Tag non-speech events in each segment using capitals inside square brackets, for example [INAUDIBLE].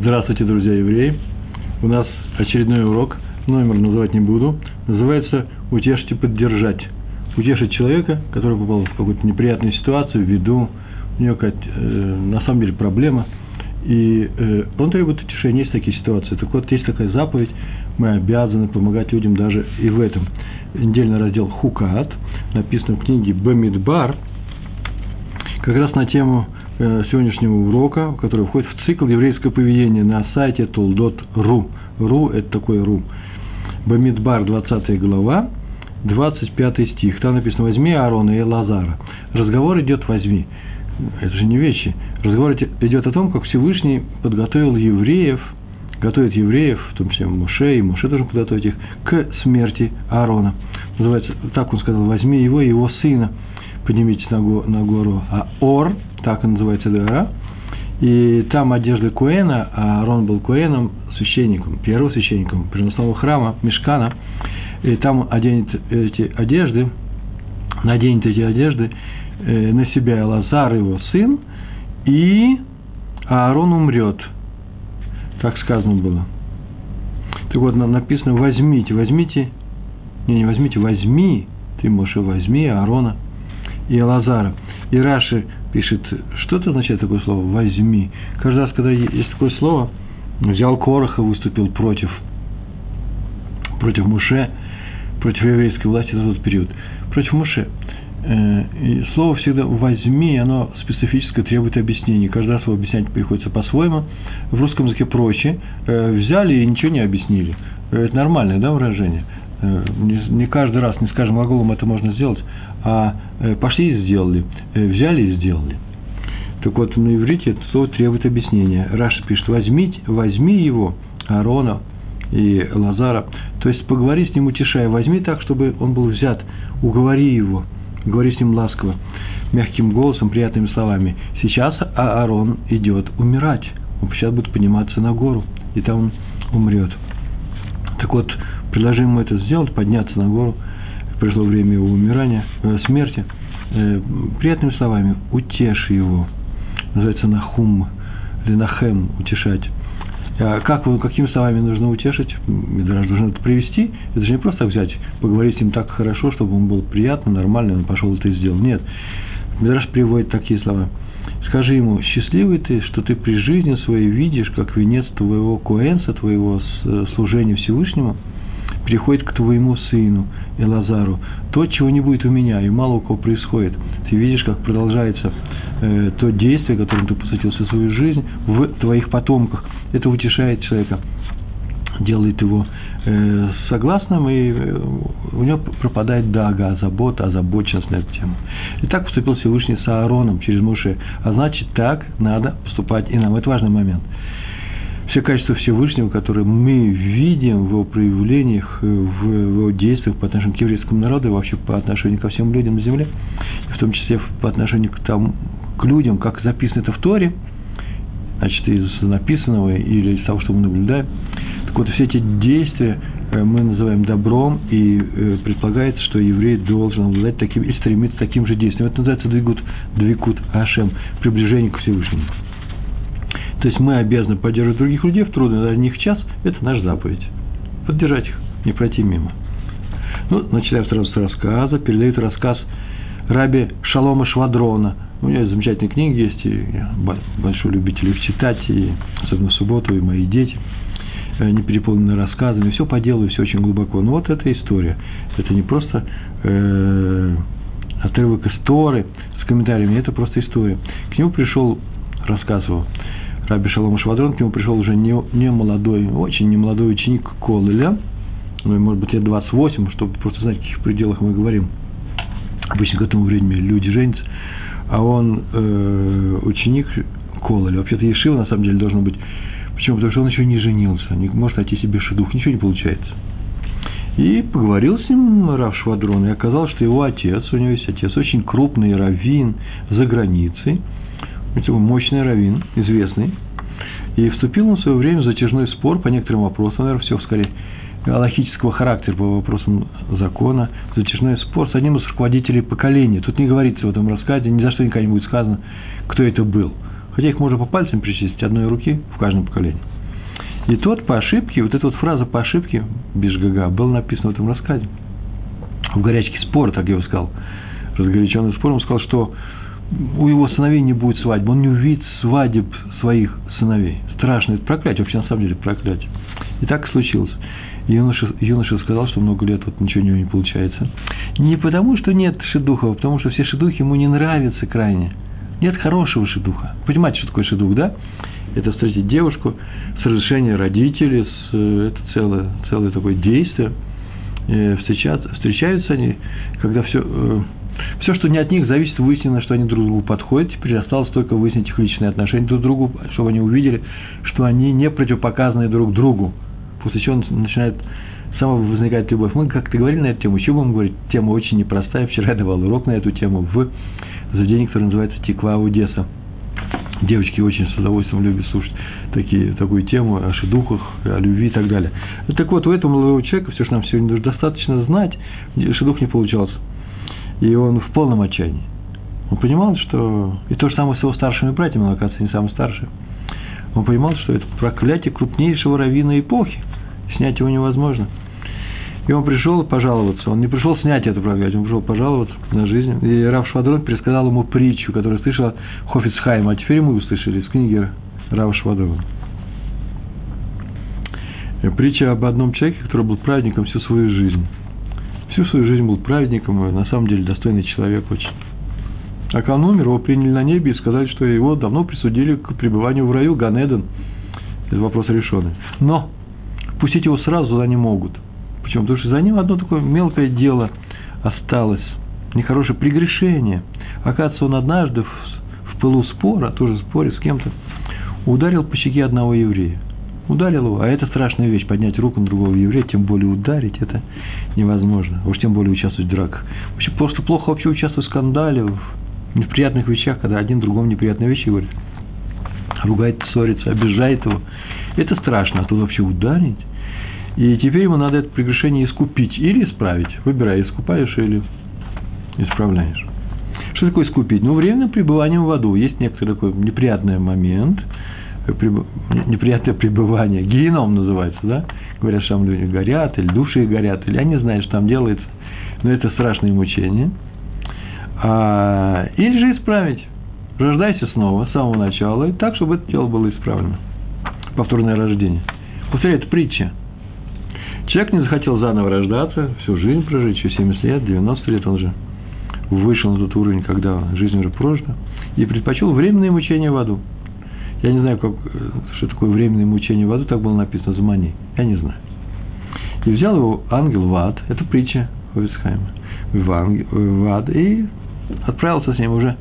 Здравствуйте, друзья евреи! У нас очередной урок, номер называть не буду, называется «Утешить и поддержать». Утешить человека, который попал в какую-то неприятную ситуацию, в виду, у него какая-то, э, на самом деле, проблема, и э, он требует утешения, есть такие ситуации. Так вот, есть такая заповедь, мы обязаны помогать людям даже и в этом. Недельный раздел «Хукат», написан в книге «Бамидбар», как раз на тему сегодняшнего урока, который входит в цикл еврейского поведения на сайте toldot.ru. Ру – это такой ру. Бамидбар, 20 глава, 25 стих. Там написано «Возьми Аарона и Лазара». Разговор идет «возьми». Это же не вещи. Разговор идет о том, как Всевышний подготовил евреев, готовит евреев, в том числе Моше, и Моше должен подготовить их к смерти Аарона. Называется, так он сказал, возьми его и его сына, поднимите на, гору. А Ор – так и называется гора, и там одежда Куэна, а Арон был Куэном, священником, первым священником приносного храма, Мешкана, и там оденет эти одежды, наденет эти одежды э, на себя Лазар, его сын, и Аарон умрет. Так сказано было. Так вот, написано, возьмите, возьмите, не, не возьмите, возьми, ты, Моше, возьми Аарона и Лазара. И Раши пишет, что это означает такое слово «возьми». Каждый раз, когда есть такое слово, взял Короха, выступил против, против Муше, против еврейской власти в тот период, против Муше. Э, и слово всегда «возьми», оно специфическое, требует объяснений. Каждый раз его объяснять приходится по-своему. В русском языке проще. Э, взяли и ничего не объяснили. Это нормальное да, выражение. Э, не каждый раз, не скажем глаголом это можно сделать, а э, пошли и сделали, э, взяли и сделали. Так вот, на иврите это слово требует объяснения. Раша пишет, возьмите, возьми его, Аарона и Лазара, то есть поговори с ним, утешая, возьми так, чтобы он был взят, уговори его, говори с ним ласково, мягким голосом, приятными словами. Сейчас Аарон идет умирать, он сейчас будет подниматься на гору, и там он умрет. Так вот, предложи ему это сделать, подняться на гору – пришло время его умирания, э, смерти, э, приятными словами утеши его. Называется нахум или нахем утешать. А как какими словами нужно утешить? Мидраж должен это привести. Это же не просто взять, поговорить с ним так хорошо, чтобы он был приятно, нормально, он пошел это и сделал. Нет. Мидраж приводит такие слова. Скажи ему, счастливый ты, что ты при жизни своей видишь, как венец твоего коэнса, твоего э, служения Всевышнему – переходит к твоему сыну Элазару. То, чего не будет у меня, и мало у кого происходит. Ты видишь, как продолжается э, то действие, которым ты посвятил всю свою жизнь, в твоих потомках. Это утешает человека, делает его э, согласным, и э, у него пропадает дага, забота, озабоченность на эту тему. И так поступил Всевышний с Аароном через Муше. А значит, так надо поступать и нам. Это важный момент все качества Всевышнего, которые мы видим в его проявлениях, в его действиях по отношению к еврейскому народу и вообще по отношению ко всем людям на земле, в том числе по отношению к, там, к людям, как записано это в Торе, значит, из написанного или из того, что мы наблюдаем. Так вот, все эти действия э, мы называем добром, и э, предполагается, что еврей должен обладать таким и стремиться таким же действием. Это называется двигут, двигут ашем, приближение к Всевышнему. То есть мы обязаны поддерживать других людей в трудный для них час, это наша заповедь. Поддержать их, не пройти мимо. Ну, начинаем сразу с рассказа. Передают рассказ Раби Шалома Швадрона. У меня замечательные книги есть, и я большой любитель их читать, и особенно в субботу, и мои дети. Они переполнены рассказами, все по делу, все очень глубоко. Но вот эта история. Это не просто э, отрывок истории с комментариями, это просто история. К нему пришел, рассказывал Раби Шалом Швадрон, к нему пришел уже не, не молодой, очень не молодой ученик Колыля, ну, может быть, лет 28, чтобы просто знать, в каких пределах мы говорим. Обычно к этому времени люди женятся, а он э, ученик Колыля. Вообще-то Ешива, на самом деле, должен быть Почему? Потому что он еще не женился, не может найти себе шедух, ничего не получается. И поговорил с ним Рав Швадрон, и оказалось, что его отец, у него есть отец, очень крупный раввин за границей, мощный раввин, известный, и вступил он в свое время в затяжной спор по некоторым вопросам, наверное, все скорее галахического характера по вопросам закона, затяжной спор с одним из руководителей поколения. Тут не говорится в этом рассказе, ни за что никогда не будет сказано, кто это был. Хотя их можно по пальцам перечислить одной руки в каждом поколении. И тот по ошибке, вот эта вот фраза по ошибке, Бишгага, была написана в этом рассказе. В горячке спор, так я его сказал, разгоряченный спор, он сказал, что у его сыновей не будет свадьбы, он не увидит свадеб своих сыновей. Страшно, это проклятие, вообще на самом деле проклятие. И так случилось. Юноша, юноша сказал, что много лет вот ничего у него не получается. Не потому, что нет шедухов, а потому что все шедухи ему не нравятся крайне. Нет хорошего шедуха. Понимаете, что такое шедух, да? Это встретить девушку с разрешения родителей, с, это целое, целое такое действие. Э, встречаться, встречаются они, когда все, э, все, что не от них зависит, выяснено, что они друг другу подходят. Теперь осталось только выяснить их личные отношения друг к другу, чтобы они увидели, что они не противопоказаны друг другу. После чего начинает сама возникает любовь. Мы как-то говорили на эту тему, еще будем говорить, тема очень непростая. Вчера я давал урок на эту тему в заведении, которое называется Тиква Одесса. Девочки очень с удовольствием любят слушать такие, такую тему о шедухах, о любви и так далее. Так вот, у этого молодого человека, все, что нам сегодня достаточно знать, шедух не получался. И он в полном отчаянии. Он понимал, что... И то же самое с его старшими братьями, он, оказывается, не самый старший. Он понимал, что это проклятие крупнейшего раввина эпохи. Снять его невозможно. И он пришел пожаловаться. Он не пришел снять это проклятие, он пришел пожаловаться на жизнь. И Рав Швадрон пересказал ему притчу, которую слышал Хофицхайм, а теперь мы услышали из книги Рава Швадрона. Притча об одном человеке, который был праведником всю свою жизнь. Всю свою жизнь был праведником, и на самом деле достойный человек очень. А когда он умер, его приняли на небе и сказали, что его давно присудили к пребыванию в раю Ганеден. Это вопрос решенный. Но пустить его сразу туда не могут – Почему? Потому что за ним одно такое мелкое дело осталось, нехорошее прегрешение. Оказывается, он однажды в, в пылу спора, тоже в споре с кем-то, ударил по щеке одного еврея. Ударил его, а это страшная вещь, поднять руку на другого еврея, тем более ударить, это невозможно. Уж тем более участвовать в драках. Вообще, просто плохо вообще участвовать в скандале, в неприятных вещах, когда один другому неприятные вещи говорит. Ругает, ссорится, обижает его. Это страшно, а тут вообще ударить. И теперь ему надо это прегрешение искупить или исправить. Выбирай, искупаешь или исправляешь. Что такое искупить? Ну, временное пребывание в аду. Есть некоторый такой неприятный момент, неприятное пребывание. Геном называется, да? Говорят, что там люди горят, или души горят, или я не знаю, что там делается. Но это страшные мучения. А, или же исправить. Рождайся снова, с самого начала, и так, чтобы это дело было исправлено. Повторное рождение. Повторяю, это притча. Человек не захотел заново рождаться, всю жизнь прожить, еще 70 лет, 90 лет он же вышел на тот уровень, когда жизнь уже прожита, и предпочел временное мучение в аду. Я не знаю, как, что такое временное мучение в аду, так было написано за мани. Я не знаю. И взял его ангел в ад, это притча Ховицхайма, в, ангел, в ад, и отправился с ним уже.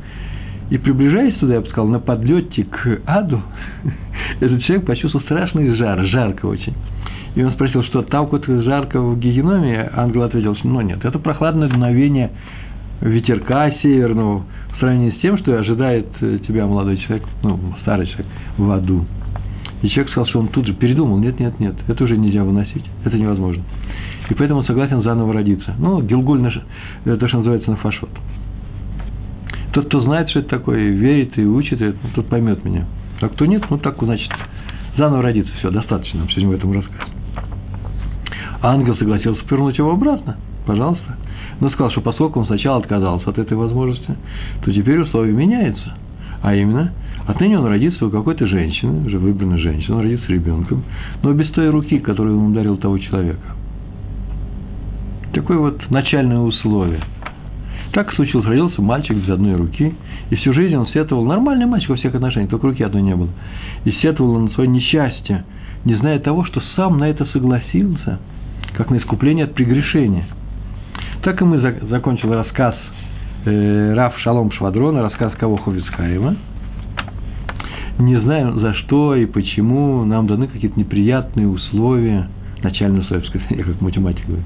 И приближаясь туда, я бы сказал, на подлете к аду, [LAUGHS] этот человек почувствовал страшный жар, жарко очень. И он спросил, что там какое-то жарко в гигеноме? Ангел ответил, что ну нет, это прохладное дуновение ветерка северного в сравнении с тем, что ожидает тебя молодой человек, ну, старый человек, в аду. И человек сказал, что он тут же передумал, нет, нет, нет, это уже нельзя выносить, это невозможно. И поэтому согласен заново родиться. Ну, Гилгуль, наш, это что называется нафашот. Тот, кто знает, что это такое, верит и учит, тот поймет меня. А кто нет, ну так, значит, заново родиться, все, достаточно нам сегодня в этом рассказе. Ангел согласился повернуть его обратно. Пожалуйста. Но сказал, что поскольку он сначала отказался от этой возможности, то теперь условия меняются. А именно, отныне он родится у какой-то женщины, уже выбранной женщины, он родится ребенком, но без той руки, которую он ударил того человека. Такое вот начальное условие. Так случилось, родился мальчик без одной руки, и всю жизнь он сетовал, нормальный мальчик во всех отношениях, только руки одной не было, и сетовал на свое несчастье, не зная того, что сам на это согласился – как на искупление от прегрешения. Так и мы закончили рассказ э, Раф Шалом Швадрона, рассказ кого Ховицхаева. Не знаю, за что и почему нам даны какие-то неприятные условия, начальные условия, [LAUGHS] я как математик говорю,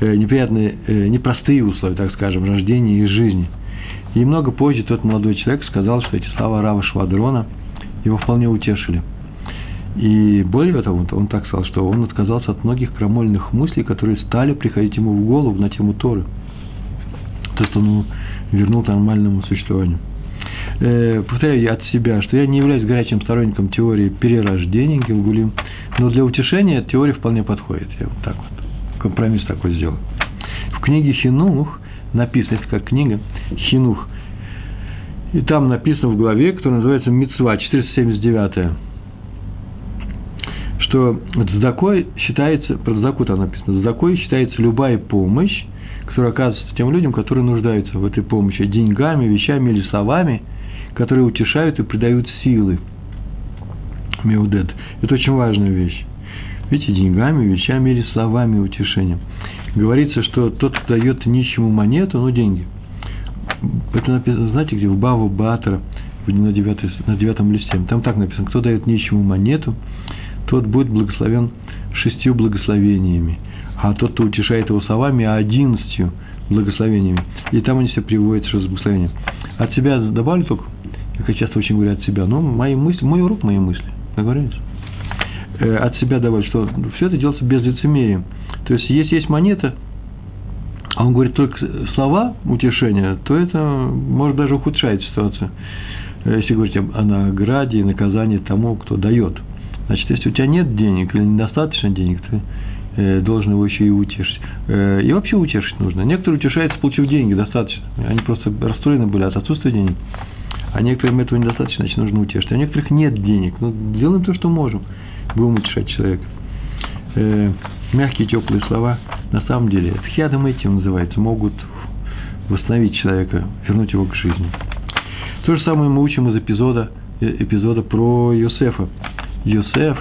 э, неприятные, э, непростые условия, так скажем, рождения и жизни. И много позже тот молодой человек сказал, что эти слова Рава Швадрона его вполне утешили – и более того, он так сказал, что он отказался от многих крамольных мыслей, которые стали приходить ему в голову на тему Торы. То, что он вернул нормальному существованию. Э, повторяю от себя, что я не являюсь горячим сторонником теории перерождения Гилгулим, но для утешения теория вполне подходит. Я вот так вот, компромисс такой сделал. В книге Хинух написано, это как книга, Хинух, и там написано в главе, которая называется Мицва, 479 что Цдакой считается, про Цдаку там написано, Цдакой считается любая помощь, которая оказывается тем людям, которые нуждаются в этой помощи деньгами, вещами или словами, которые утешают и придают силы. Меудет. Это очень важная вещь. Видите, деньгами, вещами или словами утешением. Говорится, что тот, кто дает нищему монету, ну, деньги. Это написано, знаете, где? В Баву Батора, на, на девятом листе. Там так написано, кто дает нищему монету, тот будет благословен шестью благословениями. А тот, кто утешает его словами, одиннадцатью благословениями. И там они все приводят, что за благословение. От себя добавлю только, как я часто очень говорю от себя, но мои мысли, мой урок, мои мысли, договорились? Э, от себя добавлю, что все это делается без лицемерия. То есть, если есть монета, а он говорит только слова утешения, то это может даже ухудшает ситуацию. Э, если говорить о награде и наказании тому, кто дает – Значит, если у тебя нет денег или недостаточно денег, ты э, должен его еще и утешить. Э, и вообще утешить нужно. Некоторые утешаются, получив деньги, достаточно. Они просто расстроены были от отсутствия денег. А некоторым этого недостаточно, значит, нужно утешить. А у некоторых нет денег. Ну, делаем то, что можем. Будем утешать человека. Э, мягкие, теплые слова, на самом деле, это хиадом этим называется, могут восстановить человека, вернуть его к жизни. То же самое мы учим из эпизода, эпизода про Йосефа. Йосеф,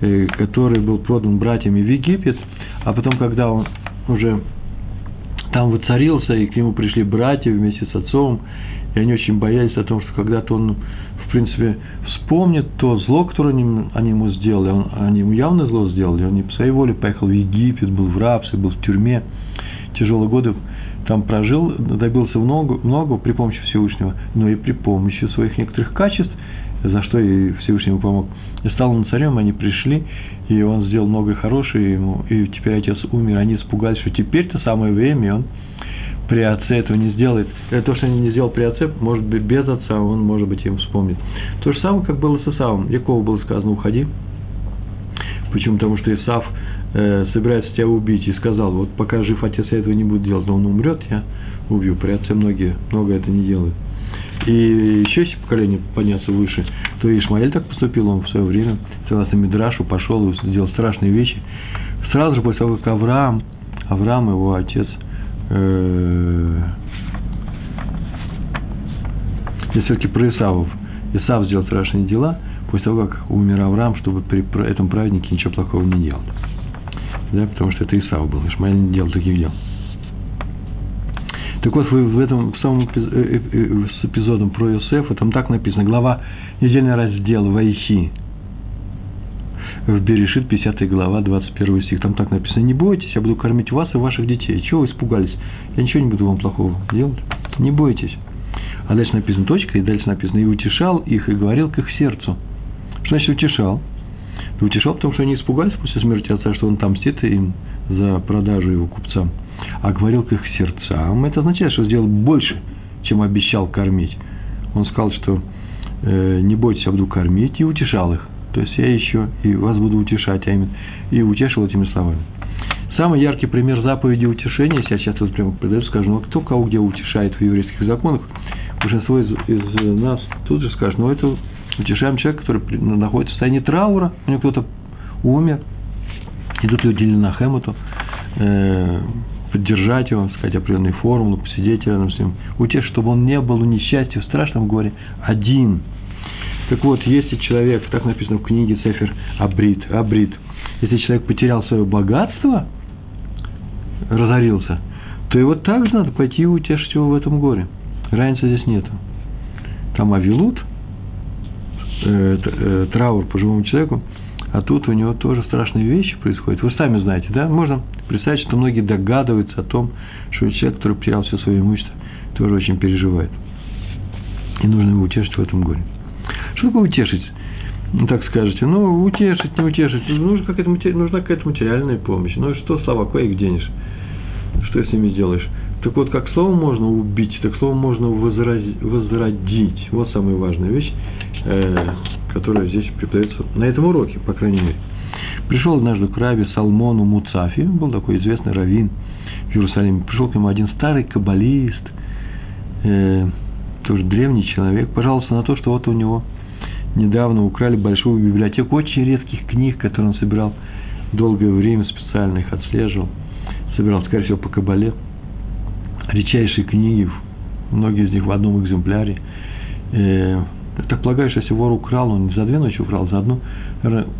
э, который был продан братьями в Египет, а потом, когда он уже там воцарился, и к нему пришли братья вместе с отцом, и они очень боялись о том, что когда-то он, в принципе, вспомнит то зло, которое они, они ему сделали, он, они ему явно зло сделали, он не по своей воле поехал в Египет, был в рабстве, был в тюрьме, тяжелые годы там прожил, добился много, много при помощи Всевышнего, но и при помощи своих некоторых качеств, за что и Всевышний ему помог. И стал он царем, они пришли, и он сделал многое хорошее ему, и теперь отец умер, они испугались, что теперь-то самое время, и он при отце этого не сделает. Это то, что они не сделал при отце, может быть, без отца, он, может быть, им вспомнит. То же самое, как было с Исавом. Якову было сказано, уходи. Почему? Потому что Исав э, собирается тебя убить и сказал, вот пока жив отец, я этого не буду делать, но он умрет, я убью. При отце многие, много это не делают и еще есть поколение подняться выше, то Ишмаэль так поступил, он в свое время, согласно Мидрашу, пошел и сделал страшные вещи. Сразу же после того, как Авраам, Авраам, его отец, э, я все-таки про Исавов, Исав сделал страшные дела, после того, как умер Авраам, чтобы при этом праведнике ничего плохого не делал. Да, потому что это Исав был, Ишмаэль не делал таких дел. Так вот, вы в этом в самом э, э, э, с эпизодом про Иосифа, там так написано, глава, недельный раздел Вайхи, в Берешит, 50 глава, 21 стих, там так написано, не бойтесь, я буду кормить вас и ваших детей. Чего вы испугались? Я ничего не буду вам плохого делать. Не бойтесь. А дальше написано точка, и дальше написано, и утешал их, и говорил к их сердцу. Что значит утешал? Утешал, потому что они испугались после смерти отца, что он там мстит им за продажу его купцам а говорил к их сердцам. Это означает, что сделал больше, чем обещал кормить. Он сказал, что э, не бойтесь, я буду кормить, и утешал их. То есть я еще и вас буду утешать, а именно, и утешил этими словами. Самый яркий пример заповеди утешения, если я сейчас вот прямо придаю, скажу, ну кто кого где утешает в еврейских законах, большинство из, из нас тут же скажет, ну это утешаем человека, который находится в состоянии траура, у него кто-то умер, идут люди на Хэммету, э, поддержать его, сказать определенные формулы, посидеть рядом с ним, утешить, чтобы он не был в несчастье, в страшном горе один. Так вот, если человек, так написано в книге Цефер Абрит, Абрит, если человек потерял свое богатство, разорился, то его также надо пойти и утешить его в этом горе. Разницы здесь нету. Там авилут, э, э, траур по живому человеку, а тут у него тоже страшные вещи происходят. Вы сами знаете, да? Можно представить, что многие догадываются о том, что человек, который потерял все свое имущество, тоже очень переживает. И нужно его утешить в этом горе. Что такое утешить? Ну, так скажете, ну, утешить, не утешить. Нужна какая-то, нужна какая-то материальная помощь. Ну, что слова, кое их денешь? Что с ними сделаешь? Так вот, как слово можно убить, так слово можно возродить. Вот самая важная вещь, э, которая здесь преподается на этом уроке, по крайней мере. Пришел однажды к Рабе Салмону Муцафи, был такой известный раввин в Иерусалиме. Пришел к нему один старый каббалист, э, тоже древний человек, пожаловался на то, что вот у него недавно украли большую библиотеку очень редких книг, которые он собирал долгое время, специально их отслеживал, собирал, скорее всего, по кабале – редчайшие книги, многие из них в одном экземпляре. Э, так полагаю, что если вор украл, он не за две ночи украл, за одну.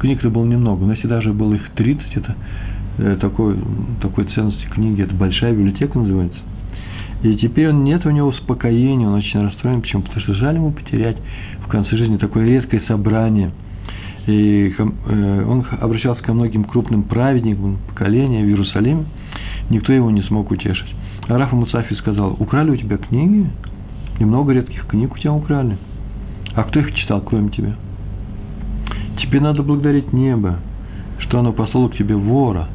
Книг-то было немного, но если даже было их 30, это э, такой, такой ценности книги, это большая библиотека называется. И теперь он, нет у него успокоения, он очень расстроен. Почему? Потому что жаль ему потерять в конце жизни такое редкое собрание. И э, он обращался ко многим крупным праведникам поколения в Иерусалиме. Никто его не смог утешить. Рафа Муцафи сказал, украли у тебя книги? И много редких книг у тебя украли. А кто их читал, кроме тебя? Тебе надо благодарить небо, что оно послало к тебе вора.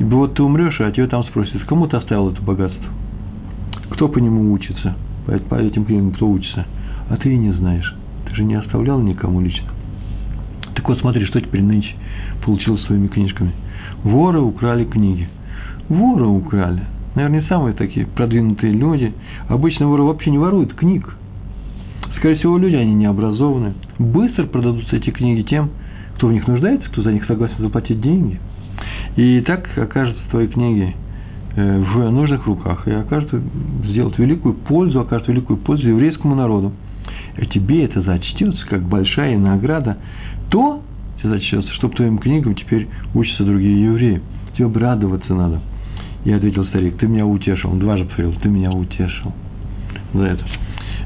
Ибо вот ты умрешь, а тебя там спросят, кому ты оставил это богатство? Кто по нему учится? По, по этим книгам кто учится? А ты и не знаешь. Ты же не оставлял никому лично. Так вот, смотри, что теперь нынче получилось своими книжками. Воры украли книги. Воры украли – наверное, не самые такие продвинутые люди. Обычно воры вообще не воруют книг. Скорее всего, люди, они не образованы. Быстро продадутся эти книги тем, кто в них нуждается, кто за них согласен заплатить деньги. И так окажутся твои книги э, в нужных руках и окажут, сделают великую пользу, окажут великую пользу еврейскому народу. И тебе это зачтется как большая награда. То тебе зачтется, чтобы твоим книгам теперь учатся другие евреи. Тебе бы радоваться надо. Я ответил старик, ты меня утешил. Он дважды повторил, ты меня утешил. За это.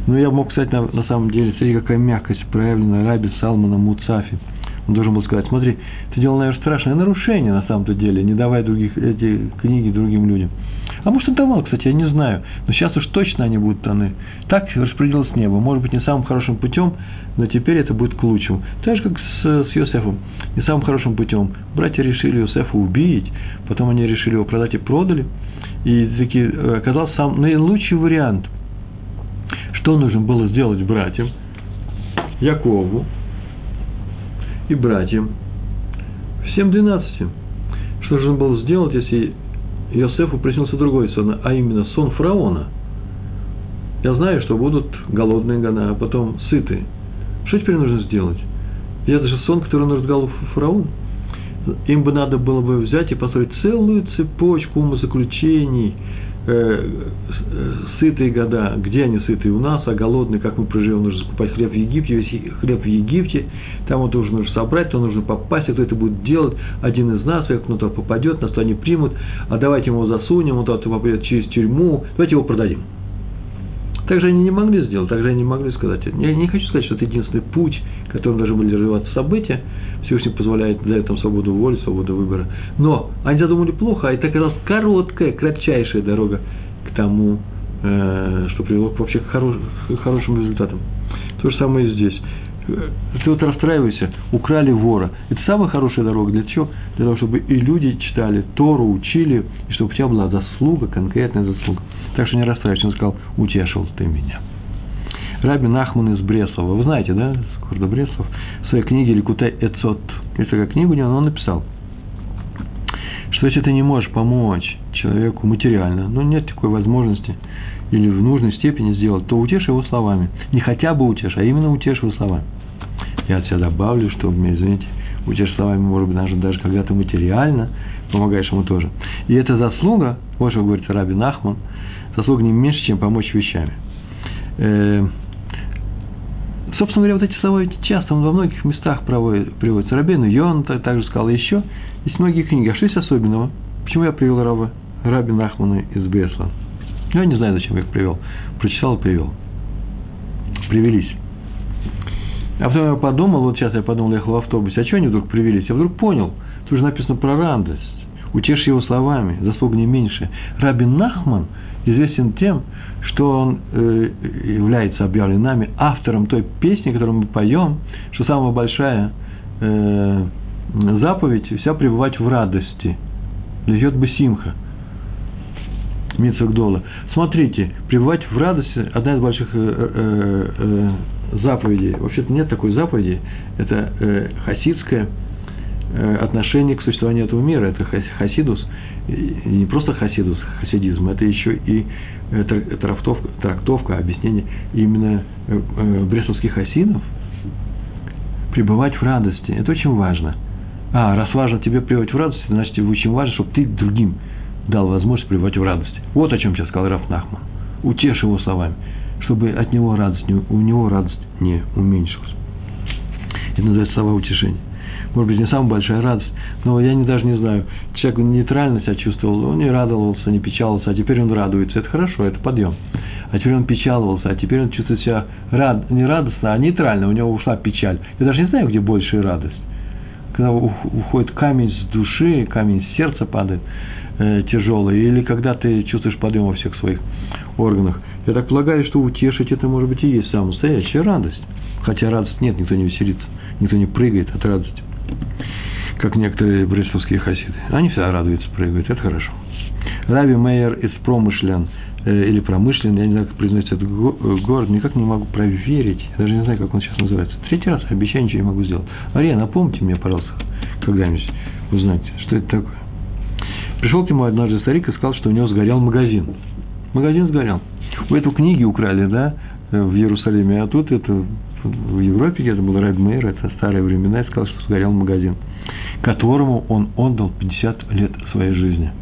Ну, я мог сказать, на, на самом деле, смотри, какая мягкость проявлена Раби Салмана Муцафи. Он должен был сказать, смотри, ты делал, наверное, страшное нарушение на самом-то деле, не давая других, эти книги другим людям. А может, он давал, кстати, я не знаю. Но сейчас уж точно они будут даны. Так распределилось небо. Может быть, не самым хорошим путем, но теперь это будет к лучшему. Так же, как с, с Йосефом. Не самым хорошим путем. Братья решили Йосефа убить, потом они решили его продать и продали. И таки э, оказался сам наилучший вариант. Что нужно было сделать братьям? Якову и братьям. Всем двенадцати. Что нужно было сделать, если Иосифу приснился другой сон, а именно сон фараона. Я знаю, что будут голодные года, а потом сытые. Что теперь нужно сделать? И это же сон, который он разгал фараон. Им бы надо было бы взять и построить целую цепочку умозаключений, э, сытые года, где они сытые у нас, а голодные, как мы проживем, нужно закупать хлеб в Египте, весь хлеб в Египте, там вот уже нужно собрать, то нужно попасть, а кто это будет делать, один из нас, как кто-то попадет, нас то они примут, а давайте мы его засунем, он туда попадет через тюрьму, давайте его продадим. Также они не могли сделать, также они не могли сказать. Я не хочу сказать, что это единственный путь, которым должны были развиваться события. Всевышний позволяет дать там свободу воли, свободу выбора. Но они задумали плохо, а это оказалась короткая, кратчайшая дорога к тому, э, что привело вообще к, хорош, к хорошим результатам. То же самое и здесь. Ты вот расстраивайся, украли вора. Это самая хорошая дорога. Для чего? Для того, чтобы и люди читали Тору, учили, и чтобы у тебя была заслуга, конкретная заслуга. Так что не расстраивайся. Он сказал, утешил ты меня. Раби Нахман из Бреслова. Вы знаете, да, с города Бреслов, в своей книге «Ликутай Эцот». Есть такая книга у него, он написал, что если ты не можешь помочь человеку материально, ну, нет такой возможности – или в нужной степени сделать, то утешь его словами. Не хотя бы утешь, а именно утешь его словами. Я от себя добавлю, что, извините, утешь словами, может быть, даже, даже когда ты материально помогаешь ему тоже. И эта заслуга, вот что говорит Раби Нахман, заслуга не меньше, чем помочь вещами. Собственно говоря, вот эти слова часто он во многих местах приводится. Рабин Йон также сказал еще. Есть многие книги. А что есть особенного? Почему я привел Раба, Раби Нахмана из Бесла? Я не знаю, зачем я их привел. Прочитал и привел. Привелись. А потом я подумал, вот сейчас я подумал, я ехал в автобусе, а что они вдруг привелись? Я вдруг понял, тут же написано про радость. Утешь его словами, заслуга не меньше. Рабин Нахман известен тем, что он э, является объявлен нами автором той песни, которую мы поем, что самая большая э, заповедь – вся пребывать в радости. Льет бы симха. Мицвагдола. Смотрите, пребывать в радости – одна из больших э, э, э, заповедей. Вообще-то нет такой заповеди. Это э, хасидское отношение к существованию этого мира. Это хасидус. Не просто хасидус, хасидизм, это еще и э, трактовка, трактовка объяснение именно э, э, брестовских хасидов. Пребывать в радости – это очень важно. А, раз важно тебе пребывать в радости, значит, очень важно, чтобы ты другим дал возможность пребывать в радости. Вот о чем сейчас сказал Раф Нахман. Утешь его словами, чтобы от него радость, у него радость не уменьшилась. Это называется слова утешения. Может быть, не самая большая радость, но я не, даже не знаю, человек нейтрально себя чувствовал, он не радовался, не печалился, а теперь он радуется. Это хорошо, это подъем. А теперь он печаловался, а теперь он чувствует себя рад, не радостно, а нейтрально, у него ушла печаль. Я даже не знаю, где большая радость. Когда уходит камень с души, камень с сердца падает, э, тяжелый, или когда ты чувствуешь подъем во всех своих органах. Я так полагаю, что утешить это может быть и есть самая настоящая радость. Хотя радость нет, никто не веселится, никто не прыгает от радости. Как некоторые брестовские хасиды. Они всегда радуются, прыгают, это хорошо. Рави Мейер из промышлен э, или промышлен, я не знаю, как произносится этот э, город, никак не могу проверить, я даже не знаю, как он сейчас называется. Третий раз обещаю, ничего не могу сделать. Ария, напомните мне, пожалуйста, когда-нибудь узнать, что это такое. Пришел к нему однажды старик и сказал, что у него сгорел магазин. Магазин сгорел. У эту книги украли, да, в Иерусалиме, а тут это в Европе где-то был Рэб Мейер, это старые времена, и сказал, что сгорел магазин, которому он отдал 50 лет своей жизни.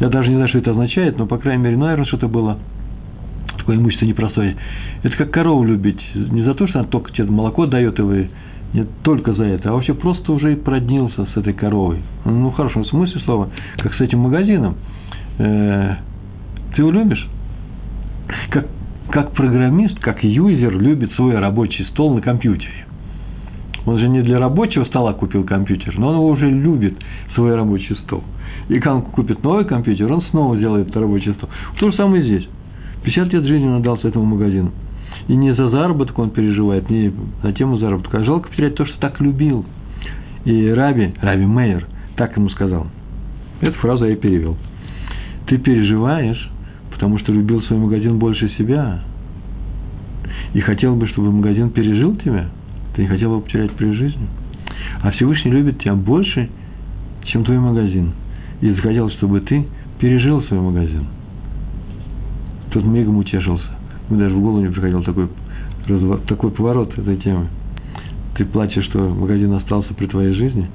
Я даже не знаю, что это означает, но, по крайней мере, наверное, что-то было такое имущество непростое. Это как корову любить. Не за то, что она только тебе молоко дает, и вы не только за это, а вообще просто уже и проднился с этой коровой. Ну, в хорошем смысле слова, как с этим магазином. Э, ты его любишь? Как, как программист, как юзер любит свой рабочий стол на компьютере. Он же не для рабочего стола купил компьютер, но он его уже любит, свой рабочий стол. И когда он купит новый компьютер, он снова сделает рабочий стол. То же самое здесь. 50 лет жизни он отдался этому магазину. И не за заработок он переживает, не на тему заработка, а жалко потерять то, что так любил. И Раби, Раби Мейер, так ему сказал. Эту фразу я и перевел. Ты переживаешь, потому что любил свой магазин больше себя. И хотел бы, чтобы магазин пережил тебя. Ты не хотел бы потерять при жизни. А Всевышний любит тебя больше, чем твой магазин. И захотел, чтобы ты пережил свой магазин. Тот мигом утешился. Мне даже в голову не приходил такой, такой поворот этой темы. Ты плачешь, что магазин остался при твоей жизни.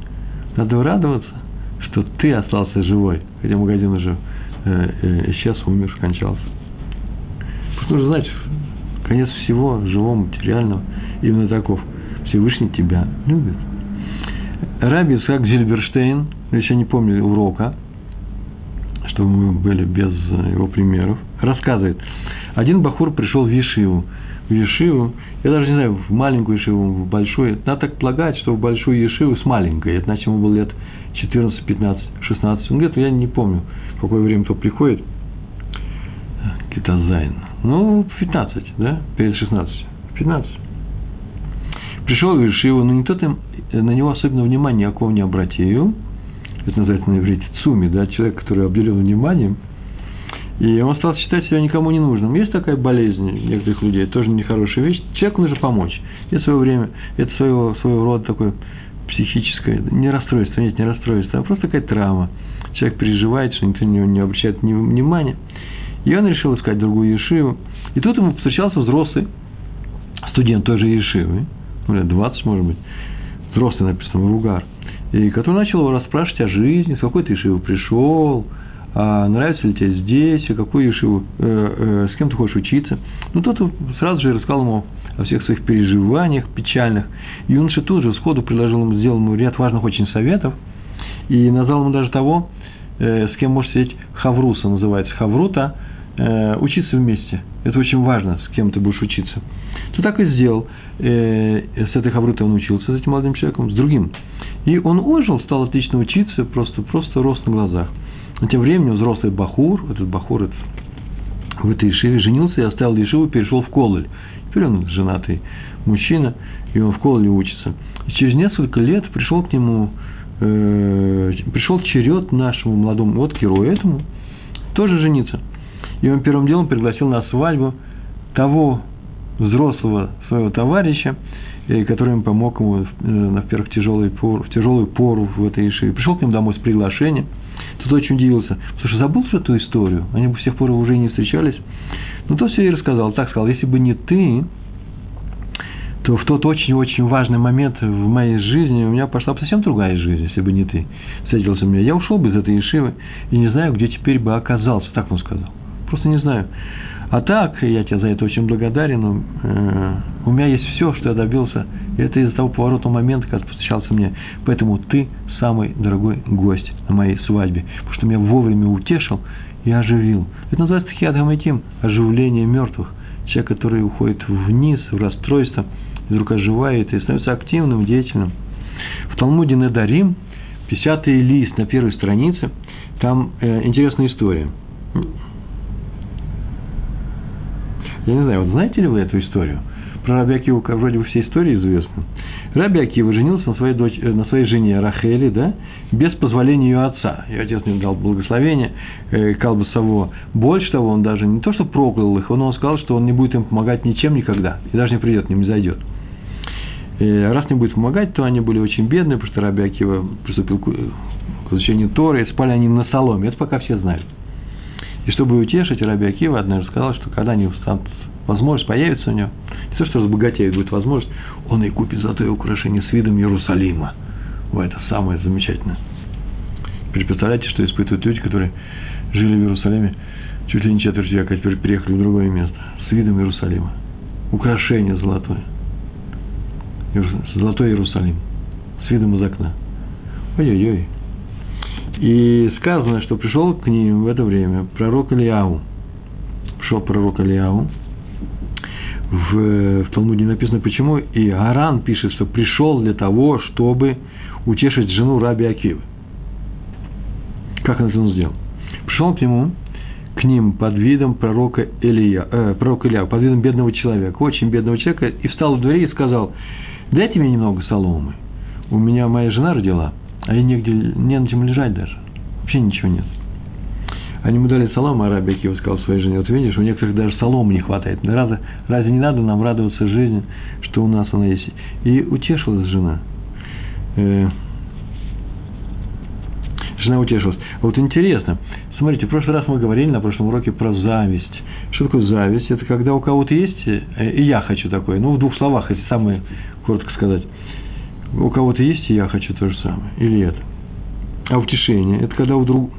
Надо радоваться, что ты остался живой, хотя магазин уже исчез, умер, кончался. Просто нужно знать, конец всего живого, материального, именно таков. Всевышний тебя любит. Раби Исхак Зильберштейн, еще не помню урока, чтобы мы были без его примеров, рассказывает, один בחור пришел в Ешиву. В Ешиву, я даже не знаю, в маленькую Ешиву, в большую. Надо так полагать, что в большую Ешиву с маленькой. Это значит, ему было лет 14, 15, 16. Ну, где-то я не помню, в какое время кто приходит. כיתה ז׳. Ну, 15, да, перед 16. 15. Пришел в Ешиву, но никто там на него особенно внимания никакого не обратил. Это называется на иврите цуми, да, человек, который обделен вниманием – и он стал считать себя никому не нужным. Есть такая болезнь некоторых людей, тоже нехорошая вещь. Человеку нужно помочь. Это свое время, это своего, своего рода такое психическое, не расстройство, нет, не расстройство, а просто такая травма. Человек переживает, что никто на не обращает внимания. И он решил искать другую ешиву. И тут ему встречался взрослый студент той же ешивы, ну, лет 20, может быть, взрослый написано, Ругар, и который начал его расспрашивать о жизни, с какой ты ешивы пришел, а нравится ли тебе здесь, какую ешиву, э, э, с кем ты хочешь учиться. Ну, тот сразу же рассказал ему о всех своих переживаниях печальных. Юноша тут же сходу предложил ему, сделал ему ряд важных очень советов, и назвал ему даже того, э, с кем может сидеть Хавруса, называется Хаврута, э, учиться вместе. Это очень важно, с кем ты будешь учиться. То так и сделал. Э, с этой Хаврутой он учился, с этим молодым человеком, с другим. И он ожил, стал отлично учиться, просто, просто рос на глазах. Но тем временем взрослый Бахур, этот Бахур этот, в этой Ешиве женился и оставил Ешиву перешел в Кололь. Теперь он женатый мужчина, и он в Кололе учится. И через несколько лет пришел к нему, э, пришел черед нашему молодому, вот герою этому, тоже жениться. И он первым делом пригласил на свадьбу того взрослого своего товарища, э, который им помог ему, э, во-первых, тяжелый пор, в тяжелую пору в этой Ишиве. Пришел к ним домой с приглашением. Тот очень удивился. Слушай, забыл что эту историю? Они бы с тех пор уже не встречались. Ну, то все и рассказал. Так сказал, если бы не ты, то в тот очень-очень важный момент в моей жизни у меня пошла бы совсем другая жизнь, если бы не ты встретился меня. Я ушел бы из этой Ишивы и не знаю, где теперь бы оказался. Так он сказал. Просто не знаю. А так, я тебе за это очень благодарен. Э, у меня есть все, что я добился. И это из-за того поворота момента, когда встречался мне. Поэтому ты самый дорогой гость на моей свадьбе. Потому что меня вовремя утешил и оживил. Это называется хиадгамайтим, оживление мертвых. Человек, который уходит вниз, в расстройство, вдруг оживает и становится активным, деятельным. В Талмуде Недарим, 50-й лист на первой странице, там э, интересная история. Я не знаю, вот знаете ли вы эту историю? Про Раби Акиву вроде бы все истории известны. Раби Акива женился на своей, дочь, э, на своей жене Рахели, да, без позволения ее отца. Ее отец мне дал благословение, э, Калба Саво. Больше того, он даже не то, что проклял их, он, он сказал, что он не будет им помогать ничем никогда, и даже не придет, не зайдет. И э, раз не будет помогать, то они были очень бедные, потому что Раби Акива приступил к, к изучению Торы, и спали они на соломе. Это пока все знали. И чтобы утешить, Раби Акива однажды сказал, что когда они встанут, возможность появится у него, не то, что разбогатеет, будет возможность, он и купит золотое украшение с видом Иерусалима. Ой, это самое замечательное. Представляете, что испытывают люди, которые жили в Иерусалиме чуть ли не четверть века, а теперь переехали в другое место с видом Иерусалима. Украшение золотое. Золотой Иерусалим. С видом из окна. Ой-ой-ой. И сказано, что пришел к ним в это время пророк Ильяу. Пришел пророк Ильяу. В, в Талмуде написано почему. И Аран пишет, что пришел для того, чтобы утешить жену Раби Акивы. Как он это сделал? Пришел к нему, к ним под видом пророка Илья, э, пророка Илья, под видом бедного человека, очень бедного человека, и встал в двери и сказал, дайте мне немного соломы. У меня моя жена родила, а ей негде, не на чем лежать даже. Вообще ничего нет. Они ему дали солому, а Раби Акива сказал своей жене, вот видишь, у некоторых даже соломы не хватает. Разве, разве не надо нам радоваться жизни, что у нас она есть? И утешилась жена. Э, жена утешилась. Вот интересно, смотрите, в прошлый раз мы говорили на прошлом уроке про зависть. Что такое зависть? Это когда у кого-то есть, э, и я хочу такое. Ну, в двух словах, если самое коротко сказать – у кого-то есть, и я хочу то же самое. Или это. А утешение – это когда у, друг,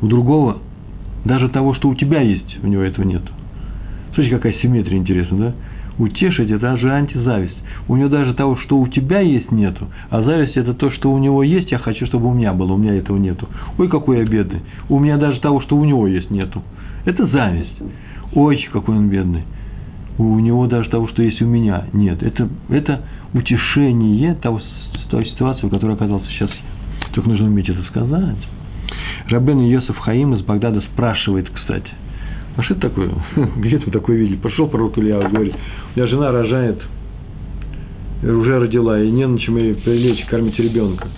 у другого, даже того, что у тебя есть, у него этого нет. Смотрите, какая симметрия интересная, да? Утешить – это же антизависть. У него даже того, что у тебя есть, нету. А зависть – это то, что у него есть, я хочу, чтобы у меня было, у меня этого нету. Ой, какой я бедный. У меня даже того, что у него есть, нету. Это зависть. Ой, какой он бедный. У него даже того, что есть у меня, нет. Это, это утешение того, той ситуации, в которой оказался сейчас. Только нужно уметь это сказать. Рабен Йосиф Хаим из Багдада спрашивает, кстати, а что это такое? [LAUGHS] Где вы такое видели? Пошел пророк Илья, говорит, у меня жена рожает, уже родила, и не на чем ей прилечь, кормить ребенка.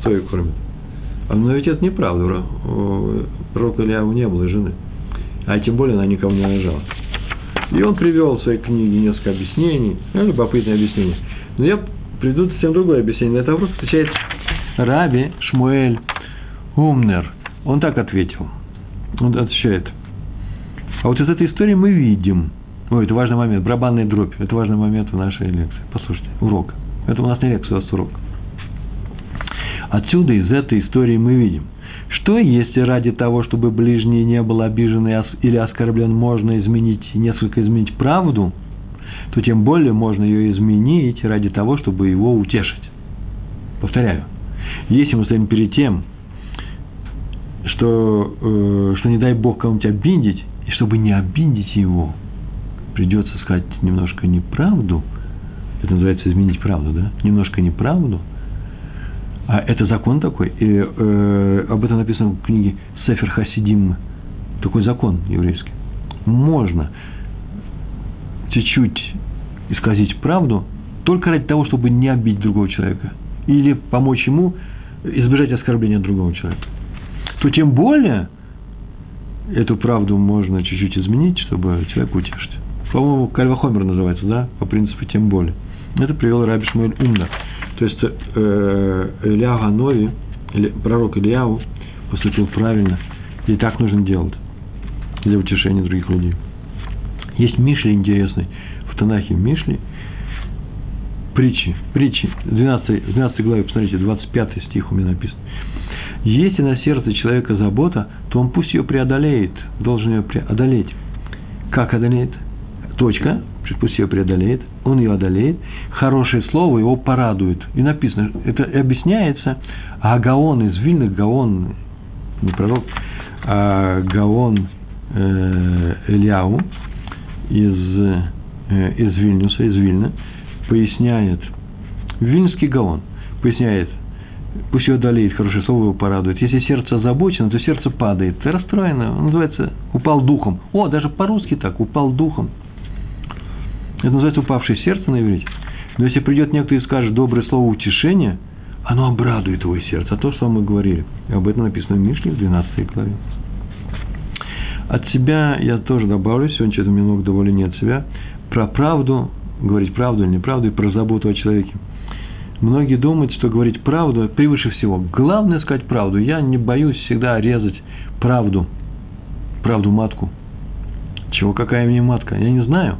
Стоя кормит. А но ведь это неправда. Пророка Ильяу не было жены. А тем более она никого не рожала. И он привел в своей книге несколько объяснений, ну, любопытные объяснения. Но я приду совсем другое объяснение. На этот вопрос отвечает Раби Шмуэль Умнер. Он так ответил. Он отвечает. А вот из этой истории мы видим, ой, это важный момент, барабанная дробь, это важный момент в нашей лекции. Послушайте, урок. Это у нас не лекция, у нас урок. Отсюда, из этой истории мы видим – что, если ради того, чтобы ближний не был обижен или оскорблен, можно изменить, несколько изменить правду, то тем более можно ее изменить ради того, чтобы его утешить. Повторяю, если мы стоим перед тем, что, э, что не дай Бог кому-нибудь обидеть, и чтобы не обидеть его, придется сказать немножко неправду, это называется изменить правду, да? Немножко неправду – а это закон такой. И э, об этом написано в книге Сефер Хасидим. Такой закон еврейский. Можно чуть-чуть исказить правду только ради того, чтобы не обидеть другого человека. Или помочь ему избежать оскорбления другого человека. То тем более эту правду можно чуть-чуть изменить, чтобы человека утешить. По-моему, Кальвахомер называется, да, по принципу тем более. Это привел Раби Шмуэль Умна. То есть э, Илья Ганови, пророк Ильяу, поступил правильно, и так нужно делать для утешения других людей. Есть Мишли интересный, в Танахе Мишли, притчи, притчи, 12, 12 главе, посмотрите, 25 стих у меня написан. Если на сердце человека забота, то он пусть ее преодолеет, должен ее преодолеть. Как одолеет? Точка, пусть ее преодолеет, он ее одолеет, хорошее слово его порадует. И написано, это объясняется, а Гаон из Вильны, Гаон, не пророк, а Гаон э, Ильяу из, э, из Вильнюса, из Вильна, поясняет, Вильнский Гаон поясняет, пусть ее одолеет, хорошее слово его порадует. Если сердце озабочено, то сердце падает, расстроено, он называется упал духом. О, даже по-русски так, упал духом. Это называется упавшее сердце на иврите. Но если придет некто и скажет доброе слово утешения, оно обрадует его сердце. А то, что мы говорили. И об этом написано в Мишле в 12 главе. От себя я тоже добавлю, сегодня что-то немного довольно не от себя, про правду, говорить правду или неправду, и про заботу о человеке. Многие думают, что говорить правду превыше всего. Главное сказать правду. Я не боюсь всегда резать правду, правду матку. Чего какая мне матка? Я не знаю.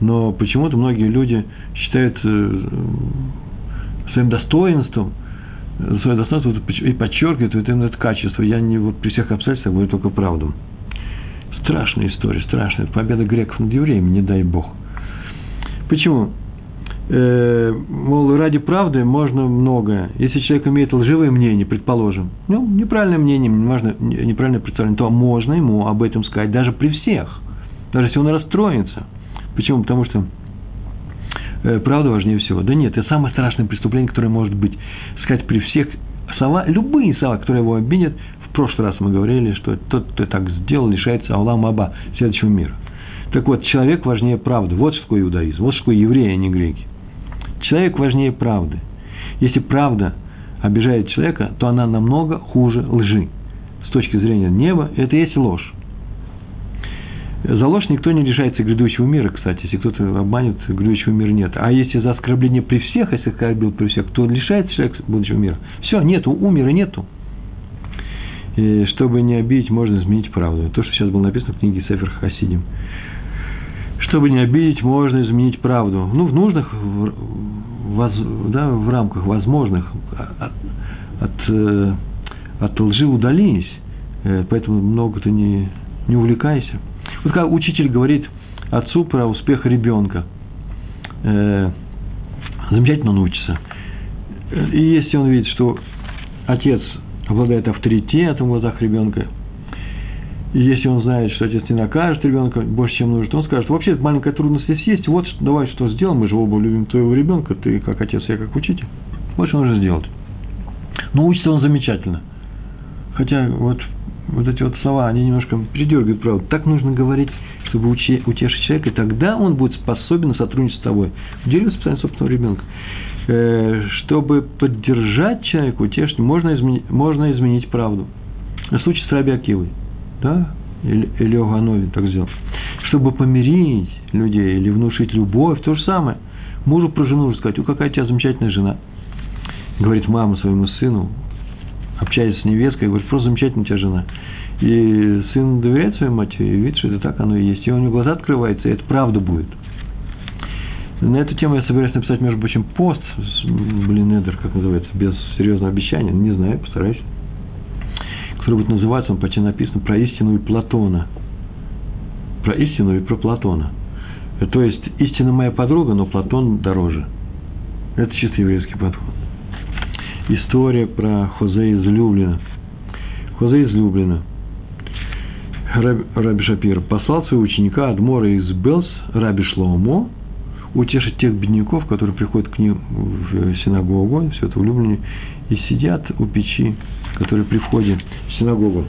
Но почему-то многие люди считают э, своим достоинством, свое достоинство и подчеркивают вот именно это качество. Я не вот при всех обстоятельствах говорю только правду. Страшная история, страшная. Победа греков над евреями, не дай бог. Почему? Э, мол, ради правды можно многое. Если человек имеет лживое мнение, предположим, ну, неправильное мнение, неважно, неправильное представление, то можно ему об этом сказать даже при всех. Даже если он расстроится. Почему? Потому что э, правда важнее всего. Да нет, это самое страшное преступление, которое может быть. Сказать при всех слова, любые слова, которые его обидят, в прошлый раз мы говорили, что тот, кто так сделал, лишается Аллам Аба, следующего мира. Так вот, человек важнее правды. Вот что такое иудаизм, вот что такое евреи, а не греки. Человек важнее правды. Если правда обижает человека, то она намного хуже лжи. С точки зрения неба, это есть ложь. За ложь никто не лишается грядущего мира, кстати. Если кто-то обманет, грядущего мира нет. А если за оскорбление при всех, если оскорбил при всех, то лишается человек будущего мира. Все, нету, у мира нету. И чтобы не обидеть, можно изменить правду. То, что сейчас было написано в книге Сефер Хасидим. Чтобы не обидеть, можно изменить правду. Ну, в нужных, воз, да, в рамках возможных. От, от, э, от лжи удались. Э, поэтому много ты не, не увлекайся. Вот как учитель говорит отцу про успех ребенка. Э, замечательно он учится. И если он видит, что отец обладает авторитетом в глазах ребенка, и если он знает, что отец не накажет ребенка больше, чем нужно, он скажет, вообще маленькая трудность здесь есть, вот давай что сделаем, мы же оба любим твоего ребенка, ты как отец, я как учитель. Вот что нужно сделать. Но учится он замечательно. Хотя вот вот эти вот слова, они немножко передергивают правду. Так нужно говорить, чтобы утешить человека, и тогда он будет способен сотрудничать с тобой в деле воспитания собственного ребенка. Э, чтобы поддержать человека, утешить, можно изменить, можно изменить правду. Случай с Раби да, Илья Гановин так сделал. Чтобы помирить людей или внушить любовь, то же самое. Мужу про жену сказать, о, какая у тебя замечательная жена. Говорит мама своему сыну, общается с невесткой, говорит, просто замечательная у тебя жена. И сын доверяет своей матери, и видит, что это так оно и есть. И у него глаза открываются, и это правда будет. На эту тему я собираюсь написать, между прочим, пост, блин, Эдер, как называется, без серьезного обещания, не знаю, постараюсь, который будет называться, он почти написано, про истину и Платона. Про истину и про Платона. То есть, истина моя подруга, но Платон дороже. Это чисто еврейский подход история про Хозе из Люблина. Хозе из Люблина. Раби, Раби Шапир послал своего ученика Адмора из Белс, Раби Шломо, утешить тех бедняков, которые приходят к ним в синагогу, все это в Люблине, и сидят у печи, которые при входе в синагогу.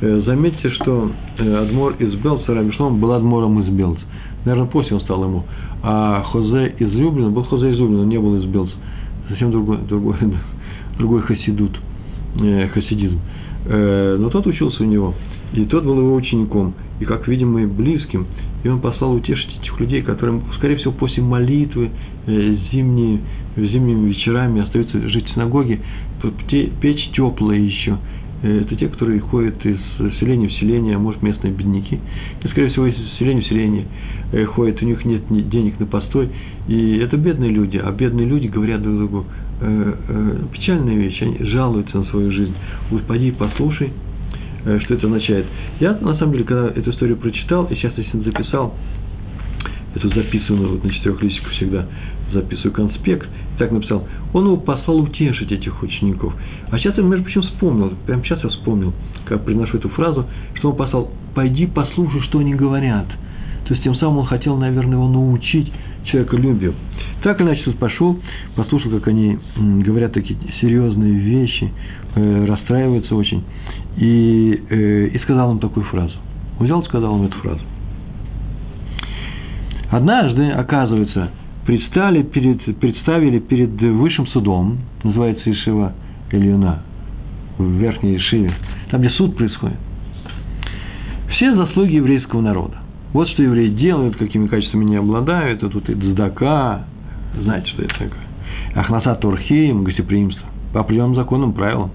Э, заметьте, что э, Адмор из Белс, Раби Шломо был Адмором из Белс. Наверное, после он стал ему. А Хозе из Люблина был Хозе из Люблина, не был из Белс. Совсем другой, другой, [LAUGHS] другой хасидут, э, хасидизм. Но тот учился у него. И тот был его учеником, и, как видим, и близким. И он послал утешить этих людей, которым, скорее всего, после молитвы зимние, зимними вечерами остаются жить в синагоге, печь теплая еще. Э, это те, которые ходят из селения в селение, а может, местные бедняки. И, скорее всего, из селения в селение э, ходят, у них нет денег на постой. И это бедные люди, а бедные люди говорят друг другу, печальная вещь, они жалуются на свою жизнь. Вот пойди и послушай, Э, что это означает. Я, на самом деле, когда эту историю прочитал, и сейчас, если записал, эту записанную вот на четырех листиках всегда записываю конспект, так написал, он его послал утешить этих учеников. А сейчас я, между прочим, вспомнил, прямо сейчас я вспомнил, как приношу эту фразу, что он послал, пойди послушай, что они говорят. То есть, тем самым он хотел, наверное, его научить человеколюбию. Так иначе, тут пошел, послушал, как они говорят такие серьезные вещи, э, расстраиваются очень, и, э, и сказал им такую фразу. Взял и сказал им эту фразу. Однажды, оказывается, предстали перед, представили перед высшим судом, называется Ишива Ильюна, в верхней Ишиве, там, где суд происходит, все заслуги еврейского народа. Вот что евреи делают, какими качествами не обладают, а тут и дздака, знаете, что это такое, ахнаса турхием, гостеприимство, по определенным законам, правилам.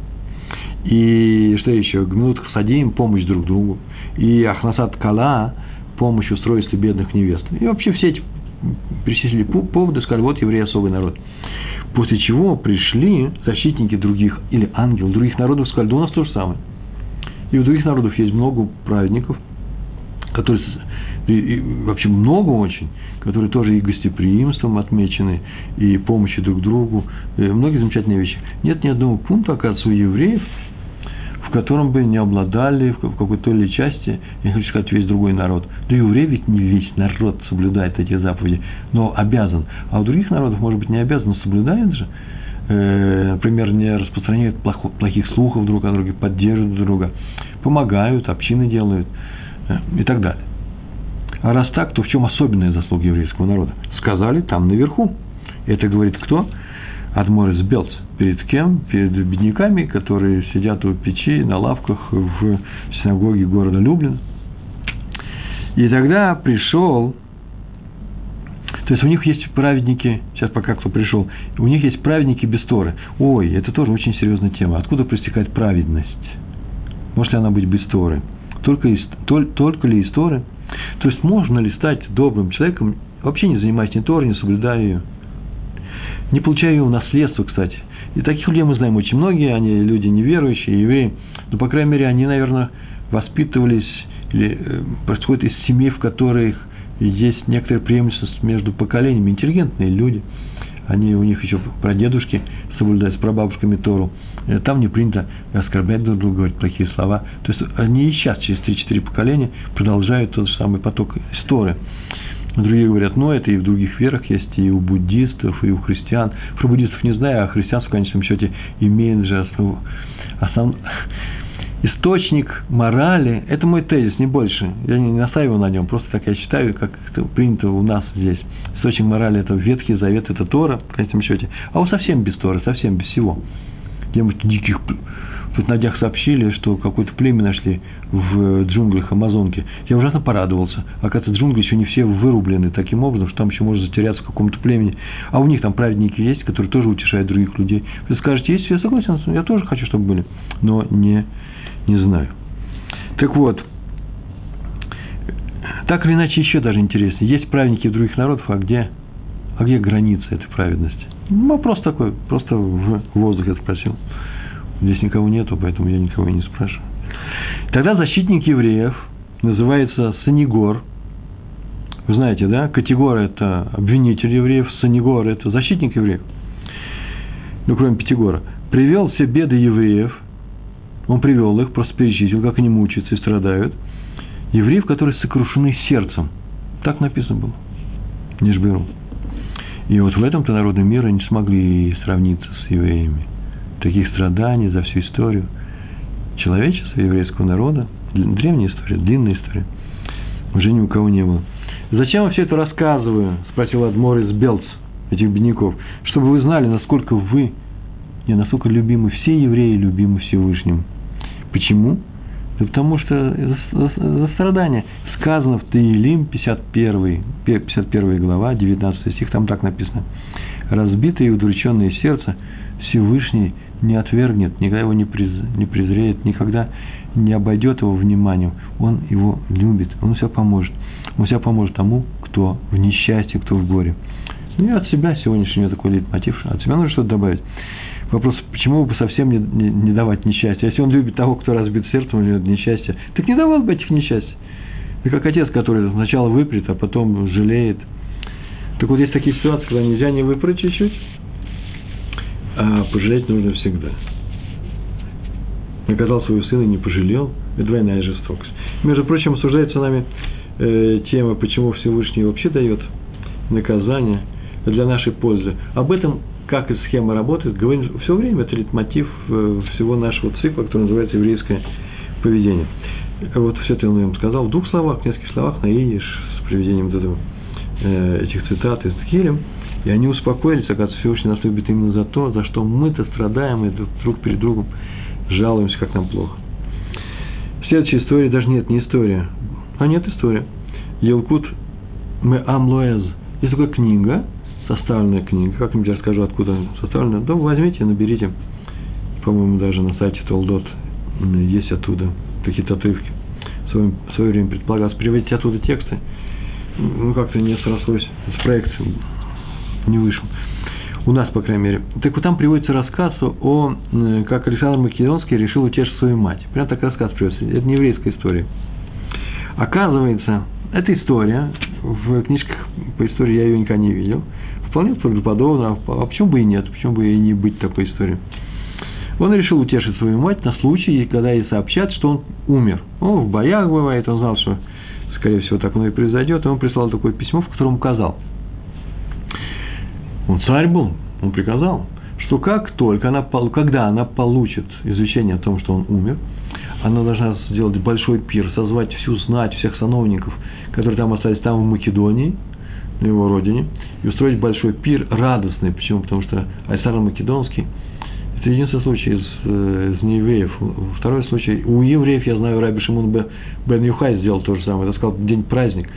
И что еще? Гмилут хасадим, помощь друг другу. И ахнасат кала, помощь устройству бедных невест. И вообще все эти перечислили поводы, сказали, вот евреи особый народ. После чего пришли защитники других, или ангелы других народов, сказали, да у нас то же самое. И у других народов есть много праведников, которые и, вообще много очень, которые тоже и гостеприимством отмечены, и помощью друг другу, и многие замечательные вещи. Нет ни одного пункта, оказывается, у евреев, в котором бы не обладали в какой-то или части, я хочу сказать, весь другой народ. Да и еврей ведь не весь народ соблюдает эти заповеди, но обязан. А у других народов, может быть, не обязан, но соблюдает же. Э, например, не распространяют плохих слухов друг о друге, поддерживают друг друга, помогают, общины делают э, и так далее. А раз так, то в чем особенная заслуга еврейского народа? Сказали там наверху. Это говорит кто? Адморис Белц. Перед кем? Перед бедняками, которые сидят у печи, на лавках в синагоге города Люблин. И тогда пришел, то есть у них есть праведники, сейчас пока кто пришел, у них есть праведники без Торы. Ой, это тоже очень серьезная тема. Откуда проистекает праведность? Может ли она быть без Торы? Только, из, только, только ли из Торы? То есть можно ли стать добрым человеком, вообще не занимаясь ни Торой, не соблюдая ее? Не получая ее в наследство, кстати. И таких людей мы знаем очень многие, они люди неверующие, евреи, но, по крайней мере, они, наверное, воспитывались или э, происходят из семей, в которых есть некоторая преемственность между поколениями, интеллигентные люди, они у них еще прадедушки соблюдают с прабабушками Тору, Э, там не принято оскорблять друг друга, говорить плохие слова. То есть они и сейчас, через 3-4 поколения, продолжают тот же самый поток истории. Другие говорят, ну, это и в других верах есть, и у буддистов, и у христиан. Про буддистов не знаю, а христианство, в конечном счете, имеет же основу. Основ... Источник морали – это мой тезис, не больше. Я не настаиваю на нем, просто так я считаю, как это принято у нас здесь. Источник морали – это Ветхий Завет, это Тора, в конечном счете. А у совсем без Торы, совсем без всего где-нибудь диких... Тут на днях сообщили, что какое-то племя нашли в джунглях Амазонки. Я ужасно порадовался. Оказывается, джунгли еще не все вырублены таким образом, что там еще можно затеряться в каком-то племени. А у них там праведники есть, которые тоже утешают других людей. Вы скажете, есть, я согласен, я тоже хочу, чтобы были. Но не, не знаю. Так вот, так или иначе, еще даже интереснее. Есть праведники других народов, а где, а где граница этой праведности? Вопрос такой, просто в воздух я спросил. Здесь никого нету, поэтому я никого не спрашиваю. Тогда защитник евреев называется Санигор. Вы знаете, да? Категор – это обвинитель евреев, Санигор – это защитник евреев. Ну, кроме Пятигора. Привел все беды евреев. Он привел их, просто перечислил, как они мучаются и страдают. Евреев, которые сокрушены сердцем. Так написано было. Не жберу. И вот в этом-то народы мира не смогли сравниться с евреями. Таких страданий за всю историю человечества, еврейского народа, древняя история, длинная история, уже ни у кого не было. «Зачем я все это рассказываю?» – спросил Адмор из Белц, этих бедняков. «Чтобы вы знали, насколько вы, не насколько любимы все евреи, любимы Всевышним». Почему? Да потому что за, за, за страдания. Сказано в Таилим, 51, 51 глава, 19 стих, там так написано. Разбитое и удрученное сердце Всевышний не отвергнет, никогда его не, приз, не презреет, никогда не обойдет его вниманием. Он его любит, он все поможет. Он все поможет тому, кто в несчастье, кто в горе. Ну и от себя сегодняшний такой лейтмотив, от себя нужно что-то добавить. Вопрос, почему бы совсем не, не, не давать несчастья? Если он любит того, кто разбит сердцем, у него несчастье, так не давал бы этих несчастий. И как отец, который сначала выпрет, а потом жалеет. Так вот, есть такие ситуации, когда нельзя не выпрать чуть-чуть, а пожалеть нужно всегда. Наказал своего сына и не пожалел, это двойная жестокость. Между прочим, обсуждается нами э, тема, почему Всевышний вообще дает наказание для нашей пользы. Об этом как эта схема работает, говорим все время, это литмотив э, всего нашего цикла, который называется еврейское поведение. Вот все это он им сказал в двух словах, в нескольких словах, на идиш, с приведением вот этого, э, этих цитат из Тхилем, и они успокоились, оказывается, Всевышний нас любит именно за то, за что мы-то страдаем и друг перед другом жалуемся, как нам плохо. Следующая история, даже нет, не история, а нет история. Елкут мы Амлоэз. Есть такая книга, составленная книга. Как-нибудь я расскажу, откуда она составлена. Да возьмите, наберите. По-моему, даже на сайте Толдот есть оттуда какие-то отрывки. В свое, в свое время предполагалось приводить оттуда тексты. Ну, как-то не срослось. С проект не вышел. У нас, по крайней мере. Так вот там приводится рассказ о, как Александр Македонский решил утешить свою мать. Прям так рассказ приводится. Это не еврейская история. Оказывается, эта история, в книжках по истории я ее никогда не видел – Вполне правдоподобно. А почему бы и нет? Почему бы и не быть такой историей? Он решил утешить свою мать на случай, когда ей сообщат, что он умер. Он в боях бывает, он знал, что, скорее всего, так оно и произойдет. И он прислал такое письмо, в котором указал. Он царь был, он приказал, что как только она, когда она получит извещение о том, что он умер, она должна сделать большой пир, созвать всю знать, всех сановников, которые там остались там в Македонии, на его родине, и устроить большой пир радостный. Почему? Потому что Айсар Македонский – это единственный случай из, э, из неевреев. Второй случай – у евреев, я знаю, Раби Шимон Бен Юхай сделал то же самое. Это сказал день праздник.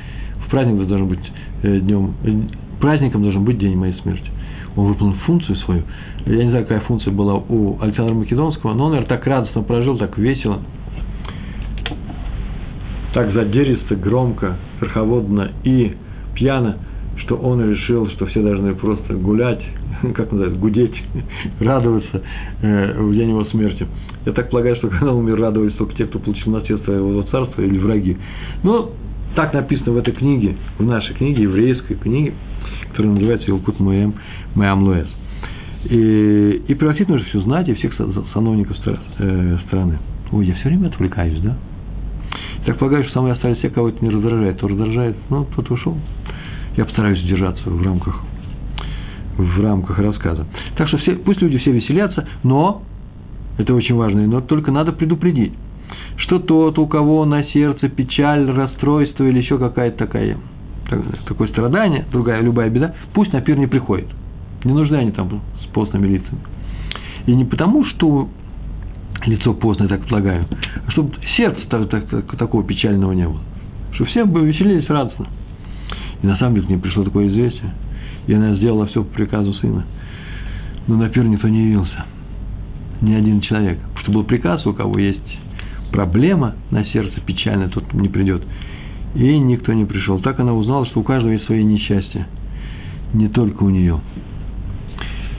В праздник должен быть э, днем, э, праздником должен быть день моей смерти. Он выполнил функцию свою. Я не знаю, какая функция была у Александра Македонского, но он, наверное, так радостно прожил, так весело, так задеристо, громко, верховодно и пьяно – что он решил, что все должны просто гулять, [LAUGHS] как называется, гудеть, [LAUGHS] радоваться э, в день его смерти. Я так полагаю, что когда он умер, радовались только те, кто получил наследство его царства или враги. Но так написано в этой книге, в нашей книге, еврейской книге, которая называется «Илкут Моэм Моэм Луэс». И, и превратить нужно все знать и всех сановников э, страны. Ой, я все время отвлекаюсь, да? Так полагаю, что мной остались те, кого это не раздражает. Кто раздражает, ну, тот ушел. Я постараюсь держаться в рамках, в рамках рассказа. Так что все, пусть люди все веселятся, но, это очень важно, но только надо предупредить, что тот, у кого на сердце печаль, расстройство или еще какая-то такая, такое страдание, другая, любая беда, пусть на пир не приходит. Не нужны они там с постными лицами. И не потому, что лицо постное, так полагаю, а чтобы сердце так, так, так, такого печального не было. Чтобы все бы веселились радостно. И на самом деле к ней пришло такое известие, и она сделала все по приказу сына. Но на пир никто не явился. Ни один человек. Потому что был приказ, у кого есть проблема на сердце печальная, тот не придет. И никто не пришел. Так она узнала, что у каждого есть свои несчастья. Не только у нее.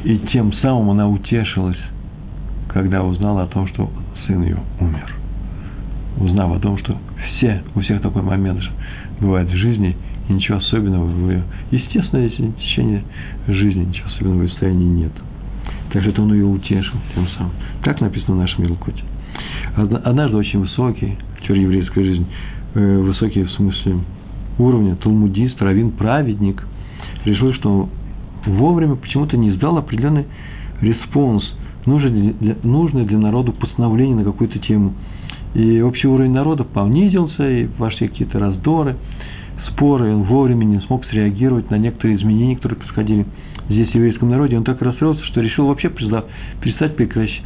И тем самым она утешилась, когда узнала о том, что сын ее умер. Узнав о том, что все, у всех такой момент же бывает в жизни – и ничего особенного в ее естественное течение жизни, ничего особенного в состоянии нет. Также это он ее утешил тем самым. Так написано в нашем Елкоте. Однажды очень высокий, теория еврейской жизни, э, высокий в смысле уровня, талмудист, раввин, праведник, решил, что вовремя почему-то не сдал определенный респонс, нужный для, нужный для народа постановление на какую-то тему. И общий уровень народа понизился, и пошли какие-то раздоры – споры, он вовремя не смог среагировать на некоторые изменения, которые происходили здесь в еврейском народе. Он так расстроился, что решил вообще перестать прекращать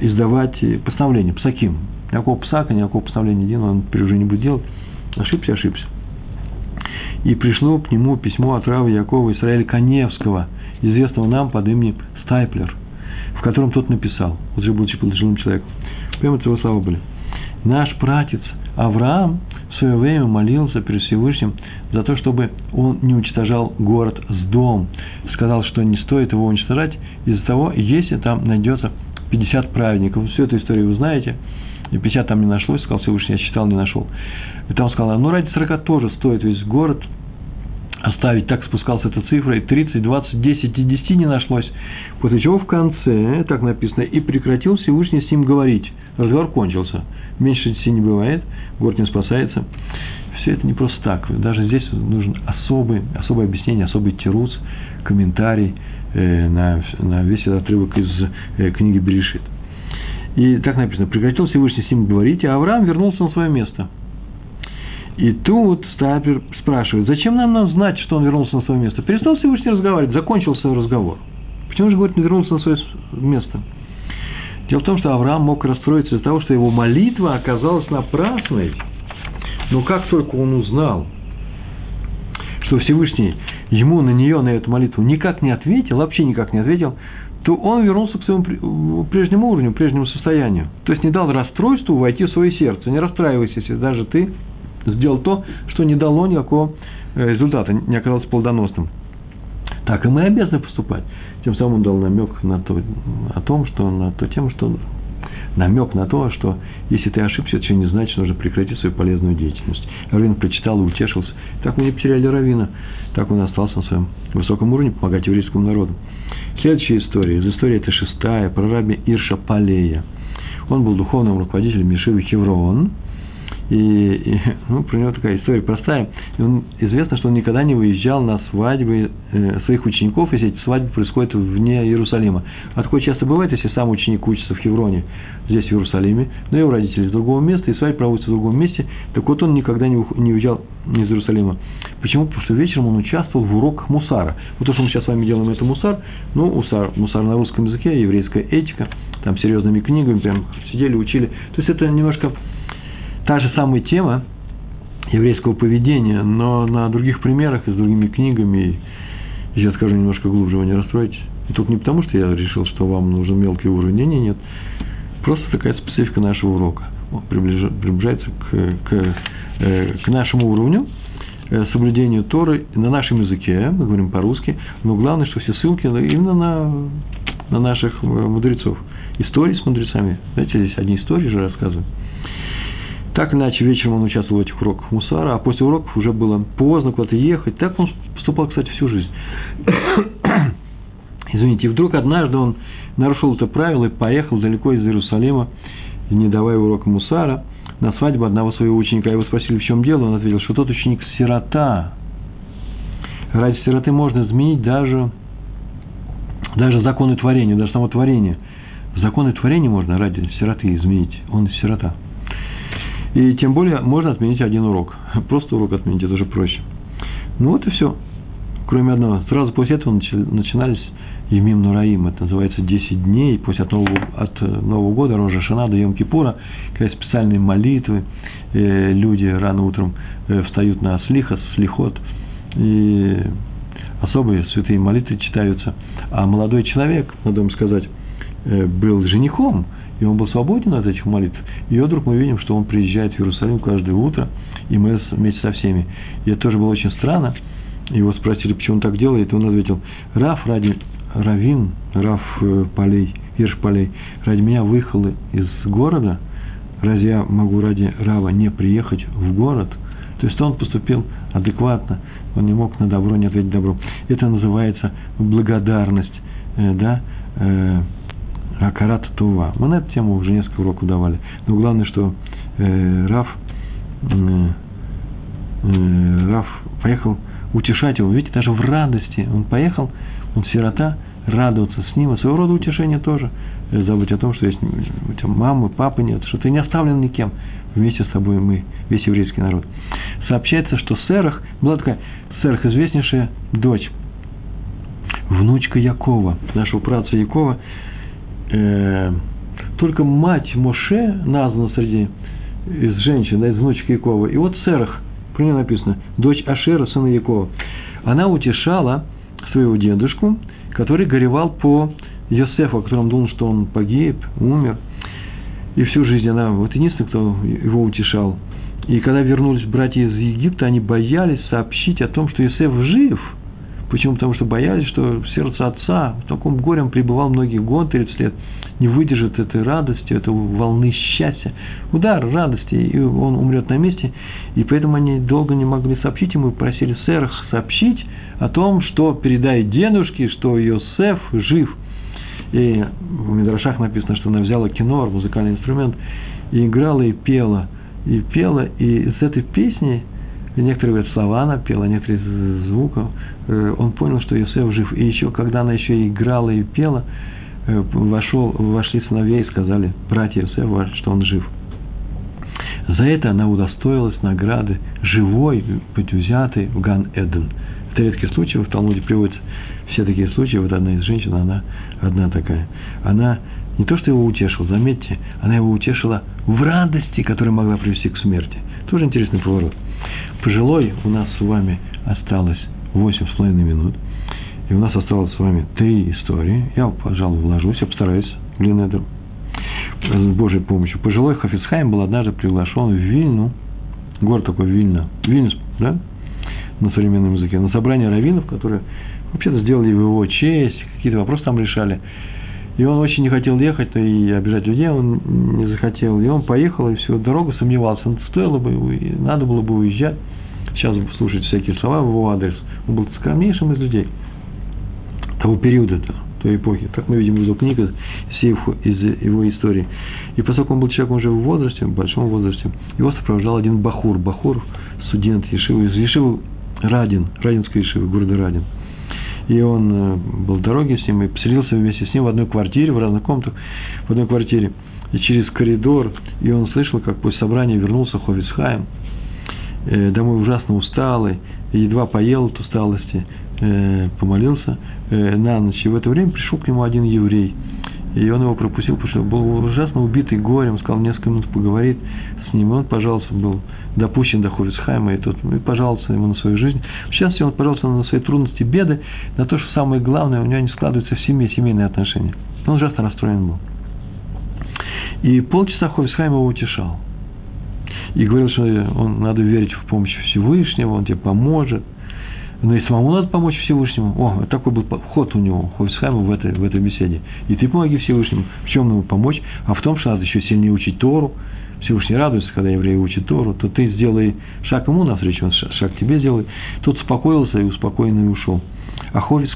издавать постановления, псаким, Никакого псака, никакого постановления не делал, он теперь уже не будет делать. Ошибся, ошибся. И пришло к нему письмо от Рава Якова Израиля Коневского, известного нам под именем Стайплер, в котором тот написал, уже будучи пожилым человеком. Прямо это его слова были. Наш пратец Авраам в свое время молился перед Всевышним за то, чтобы он не уничтожал город с дом. Сказал, что не стоит его уничтожать из-за того, если там найдется 50 праведников. Всю эту историю вы знаете. И 50 там не нашлось, сказал Всевышний, я считал, не нашел. И там сказал, ну ради 40 тоже стоит весь город оставить. Так спускалась эта цифра, и 30, 20, 10 и 10 не нашлось. После чего в конце, так написано, и прекратил Всевышний с ним говорить. Разговор кончился. Меньше 10 не бывает, город не спасается. Все это не просто так. Даже здесь нужен особый, особое объяснение, особый тирус, комментарий э, на, на весь этот отрывок из э, книги Берешит. И так написано, прекратил Всевышний с ним говорить, а Авраам вернулся на свое место. И тут Стапер спрашивает, зачем нам нам знать, что он вернулся на свое место? Перестал Всевышний разговаривать, закончился разговор. Почему же, говорит, не вернулся на свое место? Дело в том, что Авраам мог расстроиться из-за того, что его молитва оказалась напрасной. Но как только он узнал, что Всевышний ему на нее, на эту молитву никак не ответил, вообще никак не ответил, то он вернулся к своему прежнему уровню, прежнему состоянию. То есть не дал расстройству войти в свое сердце. Не расстраивайся, если даже ты сделал то, что не дало никакого э, результата, не оказалось плодоносным. Так и мы обязаны поступать. Тем самым он дал намек на то, о том, что на то тему, что намек на то, что если ты ошибся, это не значит, что нужно прекратить свою полезную деятельность. Равин прочитал и утешился. Так мы не потеряли Равина. Так он остался на своем высоком уровне помогать еврейскому народу. Следующая история. Из истории это шестая, про раби Ирша Палея. Он был духовным руководителем Мишивы Хеврон – и, и [LAUGHS] ну, про него такая история простая. И он, известно, что он никогда не выезжал на свадьбы э, своих учеников, если эти свадьбы происходят вне Иерусалима. А такое часто бывает, если сам ученик учится в Хевроне, здесь, в Иерусалиме, но его родители из другого места, и свадьба проводится в другом месте, так вот он никогда не, не уезжал из Иерусалима. Почему? Потому что вечером он участвовал в уроках мусара. Вот то, что мы сейчас с вами делаем, это мусар, ну, мусар, мусар на русском языке, еврейская этика, там серьезными книгами прям сидели, учили. То есть это немножко та же самая тема еврейского поведения, но на других примерах и с другими книгами. И сейчас скажу немножко глубже, вы не расстроитесь. И только не потому, что я решил, что вам нужен мелкий уровень. Нет, нет, нет. Просто такая специфика нашего урока. Приближается к, к, э, к нашему уровню э, соблюдению Торы на нашем языке, мы говорим по-русски, но главное, что все ссылки именно на, на наших э, мудрецов. Истории с мудрецами. Знаете, здесь одни истории же рассказывают. Так иначе, вечером он участвовал в этих уроках мусара, а после уроков уже было поздно куда-то ехать. Так он поступал, кстати, всю жизнь. [COUGHS] Извините, и вдруг однажды он нарушил это правило и поехал далеко из Иерусалима, не давая урока мусара, на свадьбу одного своего ученика. Его спросили, в чем дело, он ответил, что тот ученик сирота. Ради сироты можно изменить даже, даже законы творения, даже само творение. Законы творения можно ради сироты изменить. Он сирота. И тем более можно отменить один урок. [LAUGHS] Просто урок отменить, это уже проще. Ну вот и все. Кроме одного. Сразу после этого начинались Емим Нураим. Это называется 10 дней после от Нового, от Нового года, Рожа Шана до Йом Кипура, когда специальные молитвы, э, люди рано утром э, встают на слиха, слихот, и особые святые молитвы читаются. А молодой человек, надо вам сказать, э, был женихом – и он был свободен от этих молитв. И вдруг мы видим, что он приезжает в Иерусалим каждое утро, и мы вместе со всеми. И это тоже было очень странно. Его спросили, почему он так делает, и он ответил, Раф ради Равин, Раф э, Полей, Ирш Полей, ради меня выехал из города, разве я могу ради Рава не приехать в город? То есть он поступил адекватно, он не мог на добро не ответить добро. Это называется благодарность, э, да, э, Акарат Тува. Мы на эту тему уже несколько уроков давали. Но главное, что э, Раф, э, э, Раф поехал утешать его. Видите, даже в радости он поехал, он сирота, радоваться с ним. И своего рода утешение тоже. Э, забыть о том, что есть у тебя мамы, папы нет, что ты не оставлен никем. Вместе с тобой мы, весь еврейский народ. Сообщается, что Серах, была такая Серах, известнейшая дочь, внучка Якова, нашего праца Якова, э, только мать Моше названа среди из женщин, да, из внучек Якова. И вот Серах, про нее написано, дочь Ашера, сына Якова. Она утешала своего дедушку, который горевал по Йосефу, о котором думал, что он погиб, умер. И всю жизнь она, вот единственный, кто его утешал. И когда вернулись братья из Египта, они боялись сообщить о том, что Йосеф жив – Почему? Потому что боялись, что сердце отца в таком горем пребывал многие годы, 30 лет, не выдержит этой радости, этой волны счастья, удар радости, и он умрет на месте. И поэтому они долго не могли сообщить ему, просили Серах сообщить о том, что передай дедушке, что Йосеф жив. И в Мидрашах написано, что она взяла кинор, музыкальный инструмент, и играла, и пела. И пела, и с этой песни – некоторые говорят, слова она пела, некоторые звуков, он понял, что Иосиф жив. И еще, когда она еще играла и пела, э, вошел, вошли сыновья и сказали, братья Иосифа, что он жив. За это она удостоилась награды живой быть взятой в Ган-Эден. Это редкий случай, в Талмуде приводится все такие случаи, вот одна из женщин, она одна такая. Она не то, что его утешила, заметьте, она его утешила в радости, которая могла привести к смерти. Тоже интересный поворот. Пожилой у нас с вами осталось восемь с половиной минут. И у нас осталось с вами три истории. Я, пожалуй, вложусь, я постараюсь, блин, это с Божьей помощью. Пожилой Хафицхайм был однажды приглашен в Вильну, город такой Вильна, Вильнюс, да, на современном языке, на собрание раввинов, которые вообще-то сделали в его честь, какие-то вопросы там решали. И он очень не хотел ехать, и обижать людей он не захотел. И он поехал, и всю дорогу сомневался. Стоило бы, надо было бы уезжать. Сейчас слушать всякие слова в его адрес. Был скромнейшим из людей того периода, той эпохи. Так мы видим из его книг, из его истории. И поскольку он был человеком уже в возрасте, в большом возрасте, его сопровождал один Бахур. Бахур, студент Ешивы, из Ешивы Радин, Радинской Ешивы, города Радин – и он э, был в дороге с ним и поселился вместе с ним в одной квартире, в разных комнатах, в одной квартире, и через коридор, и он слышал, как после собрания вернулся Ховицхайм, э, домой ужасно усталый, едва поел от усталости, э, помолился на ночь, и в это время пришел к нему один еврей, и он его пропустил, потому что был ужасно убитый горем, сказал, несколько минут поговорить с ним, и он, пожалуйста, был допущен до Хорицхайма, и тот и пожаловался ему на свою жизнь. В частности, он пожаловался на свои трудности, беды, на то, что самое главное, у него не складываются в семье семейные отношения. Он ужасно расстроен был. И полчаса Хорицхайм его утешал. И говорил, что он надо верить в помощь Всевышнего, он тебе поможет. Но и самому надо помочь Всевышнему. О, такой был ход у него, Хойсхайма в этой, в этой беседе. И ты помоги Всевышнему. В чем ему помочь? А в том, что надо еще сильнее учить Тору, Всевышний радуется, когда евреи учат Тору, то ты сделай шаг ему навстречу, он шаг тебе сделай. Тот успокоился и успокоенно и ушел. А Хофиц,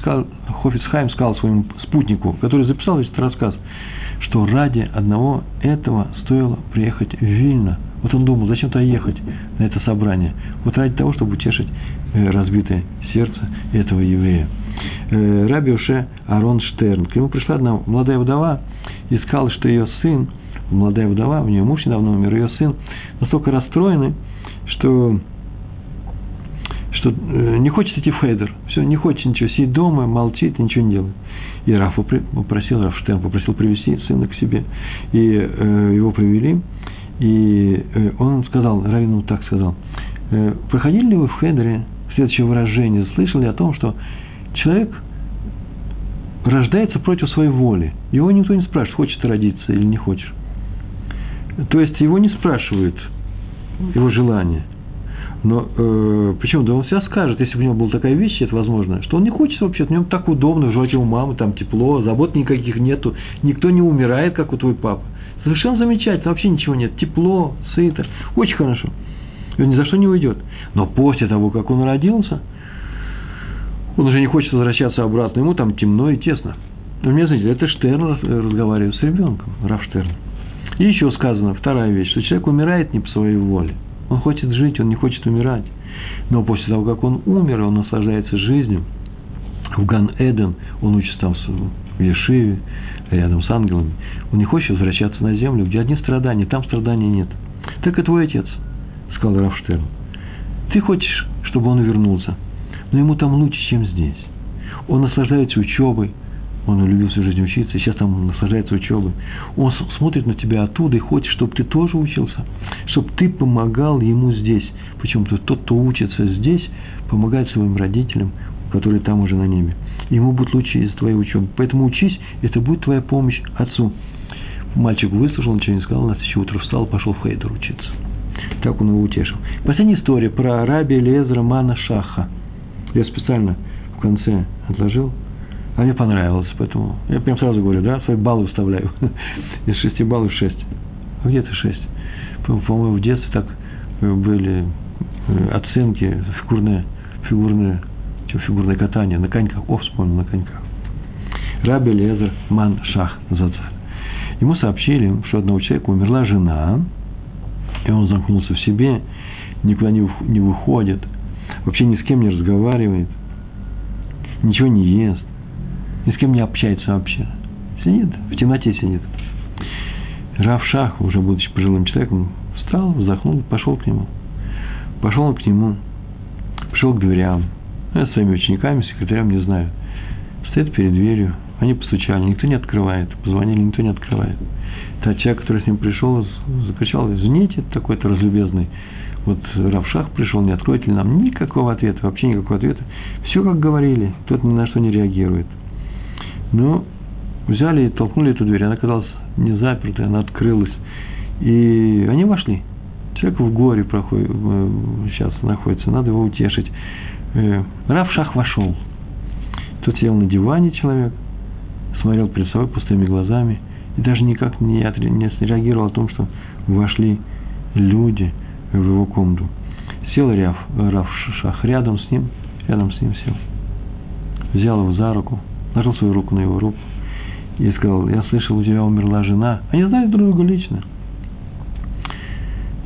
Хофиц Хайм сказал своему спутнику, который записал этот рассказ, что ради одного этого стоило приехать в Вильно. Вот он думал, зачем туда ехать на это собрание? Вот ради того, чтобы утешить э, разбитое сердце этого еврея. Э, Раби Уше Арон Штерн. К нему пришла одна молодая вдова и сказала, что ее сын – молодая вдова, у нее муж недавно умер, ее сын, настолько расстроены, что, что э, не хочет идти в хейдер, все, не хочет ничего, сидит дома, молчит, ничего не делает. И Раф попросил, Раф Штерн попросил привести сына к себе, и э, его привели, и э, он сказал, Равину так сказал, э, проходили ли вы в хейдере следующее выражение, слышали о том, что человек рождается против своей воли. Его никто не спрашивает, хочешь ты родиться или не хочешь. То есть его не спрашивают его желание. Но э, почему? Да он себя скажет, если бы у него была такая вещь, это возможно, что он не хочет вообще, в нем так удобно, животе у мамы, там тепло, забот никаких нету, никто не умирает, как у твой папа. Совершенно замечательно, вообще ничего нет, тепло, сыто, очень хорошо. И он ни за что не уйдет. Но после того, как он родился, он уже не хочет возвращаться обратно, ему там темно и тесно. Вы мне знаете, это Штерн разговаривает с ребенком, Раф Штерн. И еще сказано, вторая вещь, что человек умирает не по своей воле. Он хочет жить, он не хочет умирать. Но после того, как он умер, он наслаждается жизнью. В Ган-Эден он учится там в Ешиве, рядом с ангелами. Он не хочет возвращаться на землю, где одни страдания, там страданий нет. Так и твой отец, сказал Рафштерн. Ты хочешь, чтобы он вернулся, но ему там лучше, чем здесь. Он наслаждается учебой, он любил всю жизнь учиться, сейчас там наслаждается учебой. Он смотрит на тебя оттуда и хочет, чтобы ты тоже учился, чтобы ты помогал ему здесь. Почему-то тот, кто учится здесь, помогает своим родителям, которые там уже на небе. Ему будет лучше из твоей учебы. Поэтому учись, это будет твоя помощь отцу. Мальчик выслушал, ничего не сказал, на следующее утро встал, пошел в Хейдер учиться. Так он его утешил. Последняя история про раби Лезра Мана Шаха. Я специально в конце отложил, а мне понравилось, поэтому я прям сразу говорю, да, свои баллы вставляю. [LAUGHS] Из шести баллов шесть. А где то шесть? По-моему, в детстве так э, были э, оценки, фигурное, фигурное, что, фигурное катание на коньках. О, вспомнил, на коньках. Раби Лезер Ман Шах Зацар. Ему сообщили, что одного человека умерла жена, и он замкнулся в себе, никуда не, выходит, вообще ни с кем не разговаривает, ничего не ест, ни с кем не общается вообще. Сидит, в темноте сидит. Рав Шах, уже будучи пожилым человеком, встал, вздохнул, пошел к нему. Пошел он к нему, пришел к дверям. Я своими учениками, секретарем, не знаю. Стоит перед дверью, они постучали, никто не открывает. Позвонили, никто не открывает. Тот человек, который с ним пришел, закричал, извините, такой-то разлюбезный. Вот Равшах пришел, не откроет ли нам никакого ответа, вообще никакого ответа. Все как говорили, тот ни на что не реагирует. Ну, взяли и толкнули эту дверь, она оказалась не запертой, она открылась. И они вошли. Человек в горе проходит, э, сейчас находится, надо его утешить. Э, Равшах вошел. Тот сел на диване человек, смотрел перед собой пустыми глазами и даже никак не, не среагировал о том, что вошли люди в его комнату. Сел Ряв, Раф Шах рядом с ним, рядом с ним сел. Взял его за руку, нажал свою руку на его руку и сказал, я слышал, у тебя умерла жена. Они знали друг друга лично.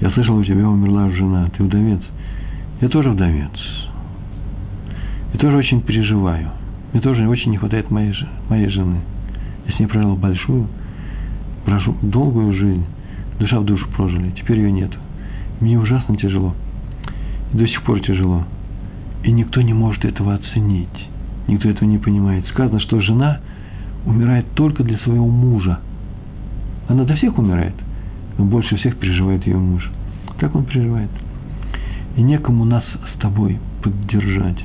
Я слышал, у тебя умерла жена, ты вдовец. Я тоже вдовец. И тоже очень переживаю. Мне тоже очень не хватает моей, моей жены. Я с ней прожил большую, прошу, долгую жизнь. Душа в душу прожили. Теперь ее нет. Мне ужасно тяжело. И до сих пор тяжело. И никто не может этого оценить. Никто этого не понимает. Сказано, что жена умирает только для своего мужа. Она до всех умирает, но больше всех переживает ее муж. Как он переживает? И некому нас с тобой поддержать.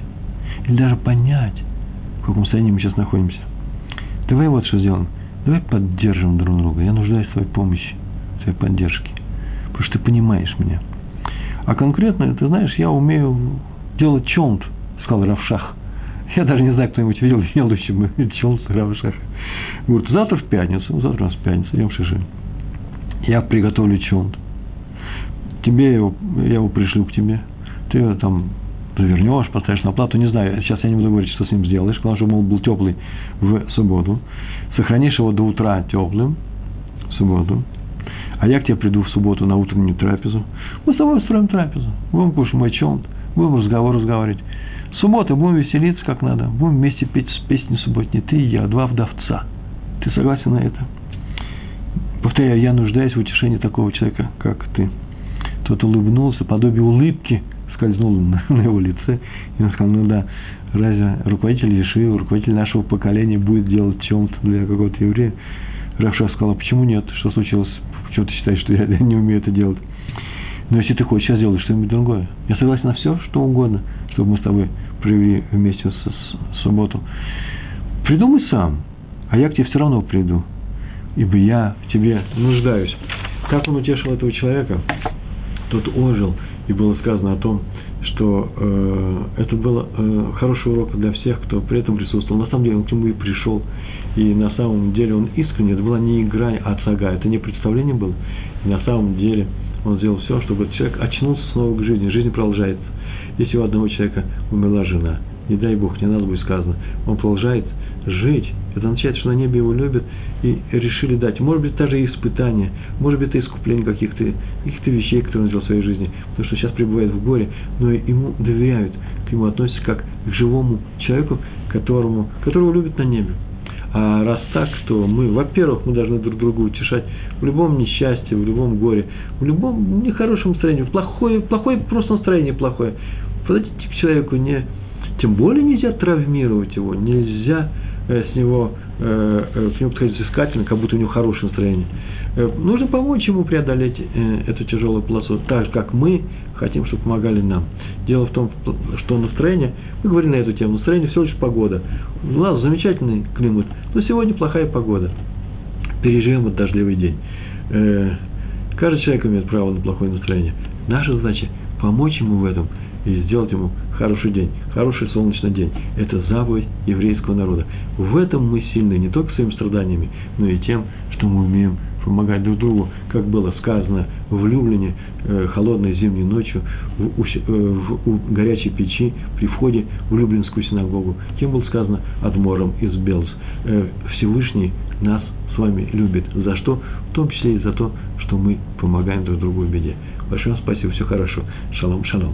Или даже понять, в каком состоянии мы сейчас находимся. Давай вот что сделаем. Давай поддержим друг друга. Я нуждаюсь в твоей помощи, в твоей поддержке. Потому что ты понимаешь меня. А конкретно, ты знаешь, я умею делать чонт, сказал Равшах. Я даже не знаю, кто-нибудь видел делающий [LAUGHS] чонт Равшах. Говорит, завтра в пятницу, завтра у нас пятница, идем в Шиши. Я приготовлю чонт. Тебе его, я его пришлю к тебе. Ты там завернешь, поставишь на плату, не знаю, сейчас я не буду говорить, что с ним сделаешь, потому что он был теплый в субботу, сохранишь его до утра теплым в субботу, а я к тебе приду в субботу на утреннюю трапезу, мы с тобой устроим трапезу, будем кушать мой чонт, будем разговор разговаривать. Суббота будем веселиться как надо, будем вместе петь песни субботние, ты и я, два вдовца. Ты согласен на это? Повторяю, я нуждаюсь в утешении такого человека, как ты. Тот улыбнулся, подобие улыбки – скользнул на, [LAUGHS] на его лице, и он сказал, ну да, разве руководитель Ешивы, руководитель нашего поколения будет делать чем-то для какого-то еврея? Равша сказал, а почему нет? Что случилось? Почему ты считаешь, что я не умею это делать? Но если ты хочешь, сейчас сделать что-нибудь другое. Я согласен на все, что угодно, чтобы мы с тобой провели вместе с, с, субботу. Придумай сам, а я к тебе все равно приду, ибо я в тебе нуждаюсь. Как он утешил этого человека? Тот ожил, и было сказано о том, что э, это был э, хороший урок для всех, кто при этом присутствовал. На самом деле он к нему и пришел, и на самом деле он искренне, это была не игра от сага, это не представление было. И на самом деле он сделал все, чтобы человек очнулся снова к жизни. Жизнь продолжается. Если у одного человека умерла жена, не дай Бог, не надо будет сказано, он продолжает жить, это означает, что на небе его любят и решили дать. Может быть, даже и испытания, может быть, это искупление каких-то каких вещей, которые он сделал в своей жизни, потому что сейчас пребывает в горе, но ему доверяют, к нему относятся как к живому человеку, которому, которого любят на небе. А раз так, то мы, во-первых, мы должны друг друга утешать в любом несчастье, в любом горе, в любом нехорошем настроении, плохое, плохое просто настроение плохое. Подойдите к человеку, не, тем более нельзя травмировать его, нельзя с него, э, э, к нему подходить взыскательно, как будто у него хорошее настроение. Нужно помочь ему преодолеть эту тяжелую полосу, так же, как мы хотим, чтобы помогали нам. Дело в том, что настроение, мы говорили на эту тему, настроение всего лишь погода. У нас замечательный климат, но сегодня плохая погода. Переживем вот дождливый день. Каждый человек имеет право на плохое настроение. Наша задача – помочь ему в этом и сделать ему хороший день, хороший солнечный день. Это заповедь еврейского народа. В этом мы сильны не только своими страданиями, но и тем, что мы умеем помогать друг другу, как было сказано в Люблине э, холодной зимней ночью в, э, в, в горячей печи при входе в Люблинскую синагогу. Кем было сказано Адмором из Белз. Э, Всевышний нас с вами любит. За что? В том числе и за то, что мы помогаем друг другу в беде. Большое спасибо, все хорошо. Шалом, шалом.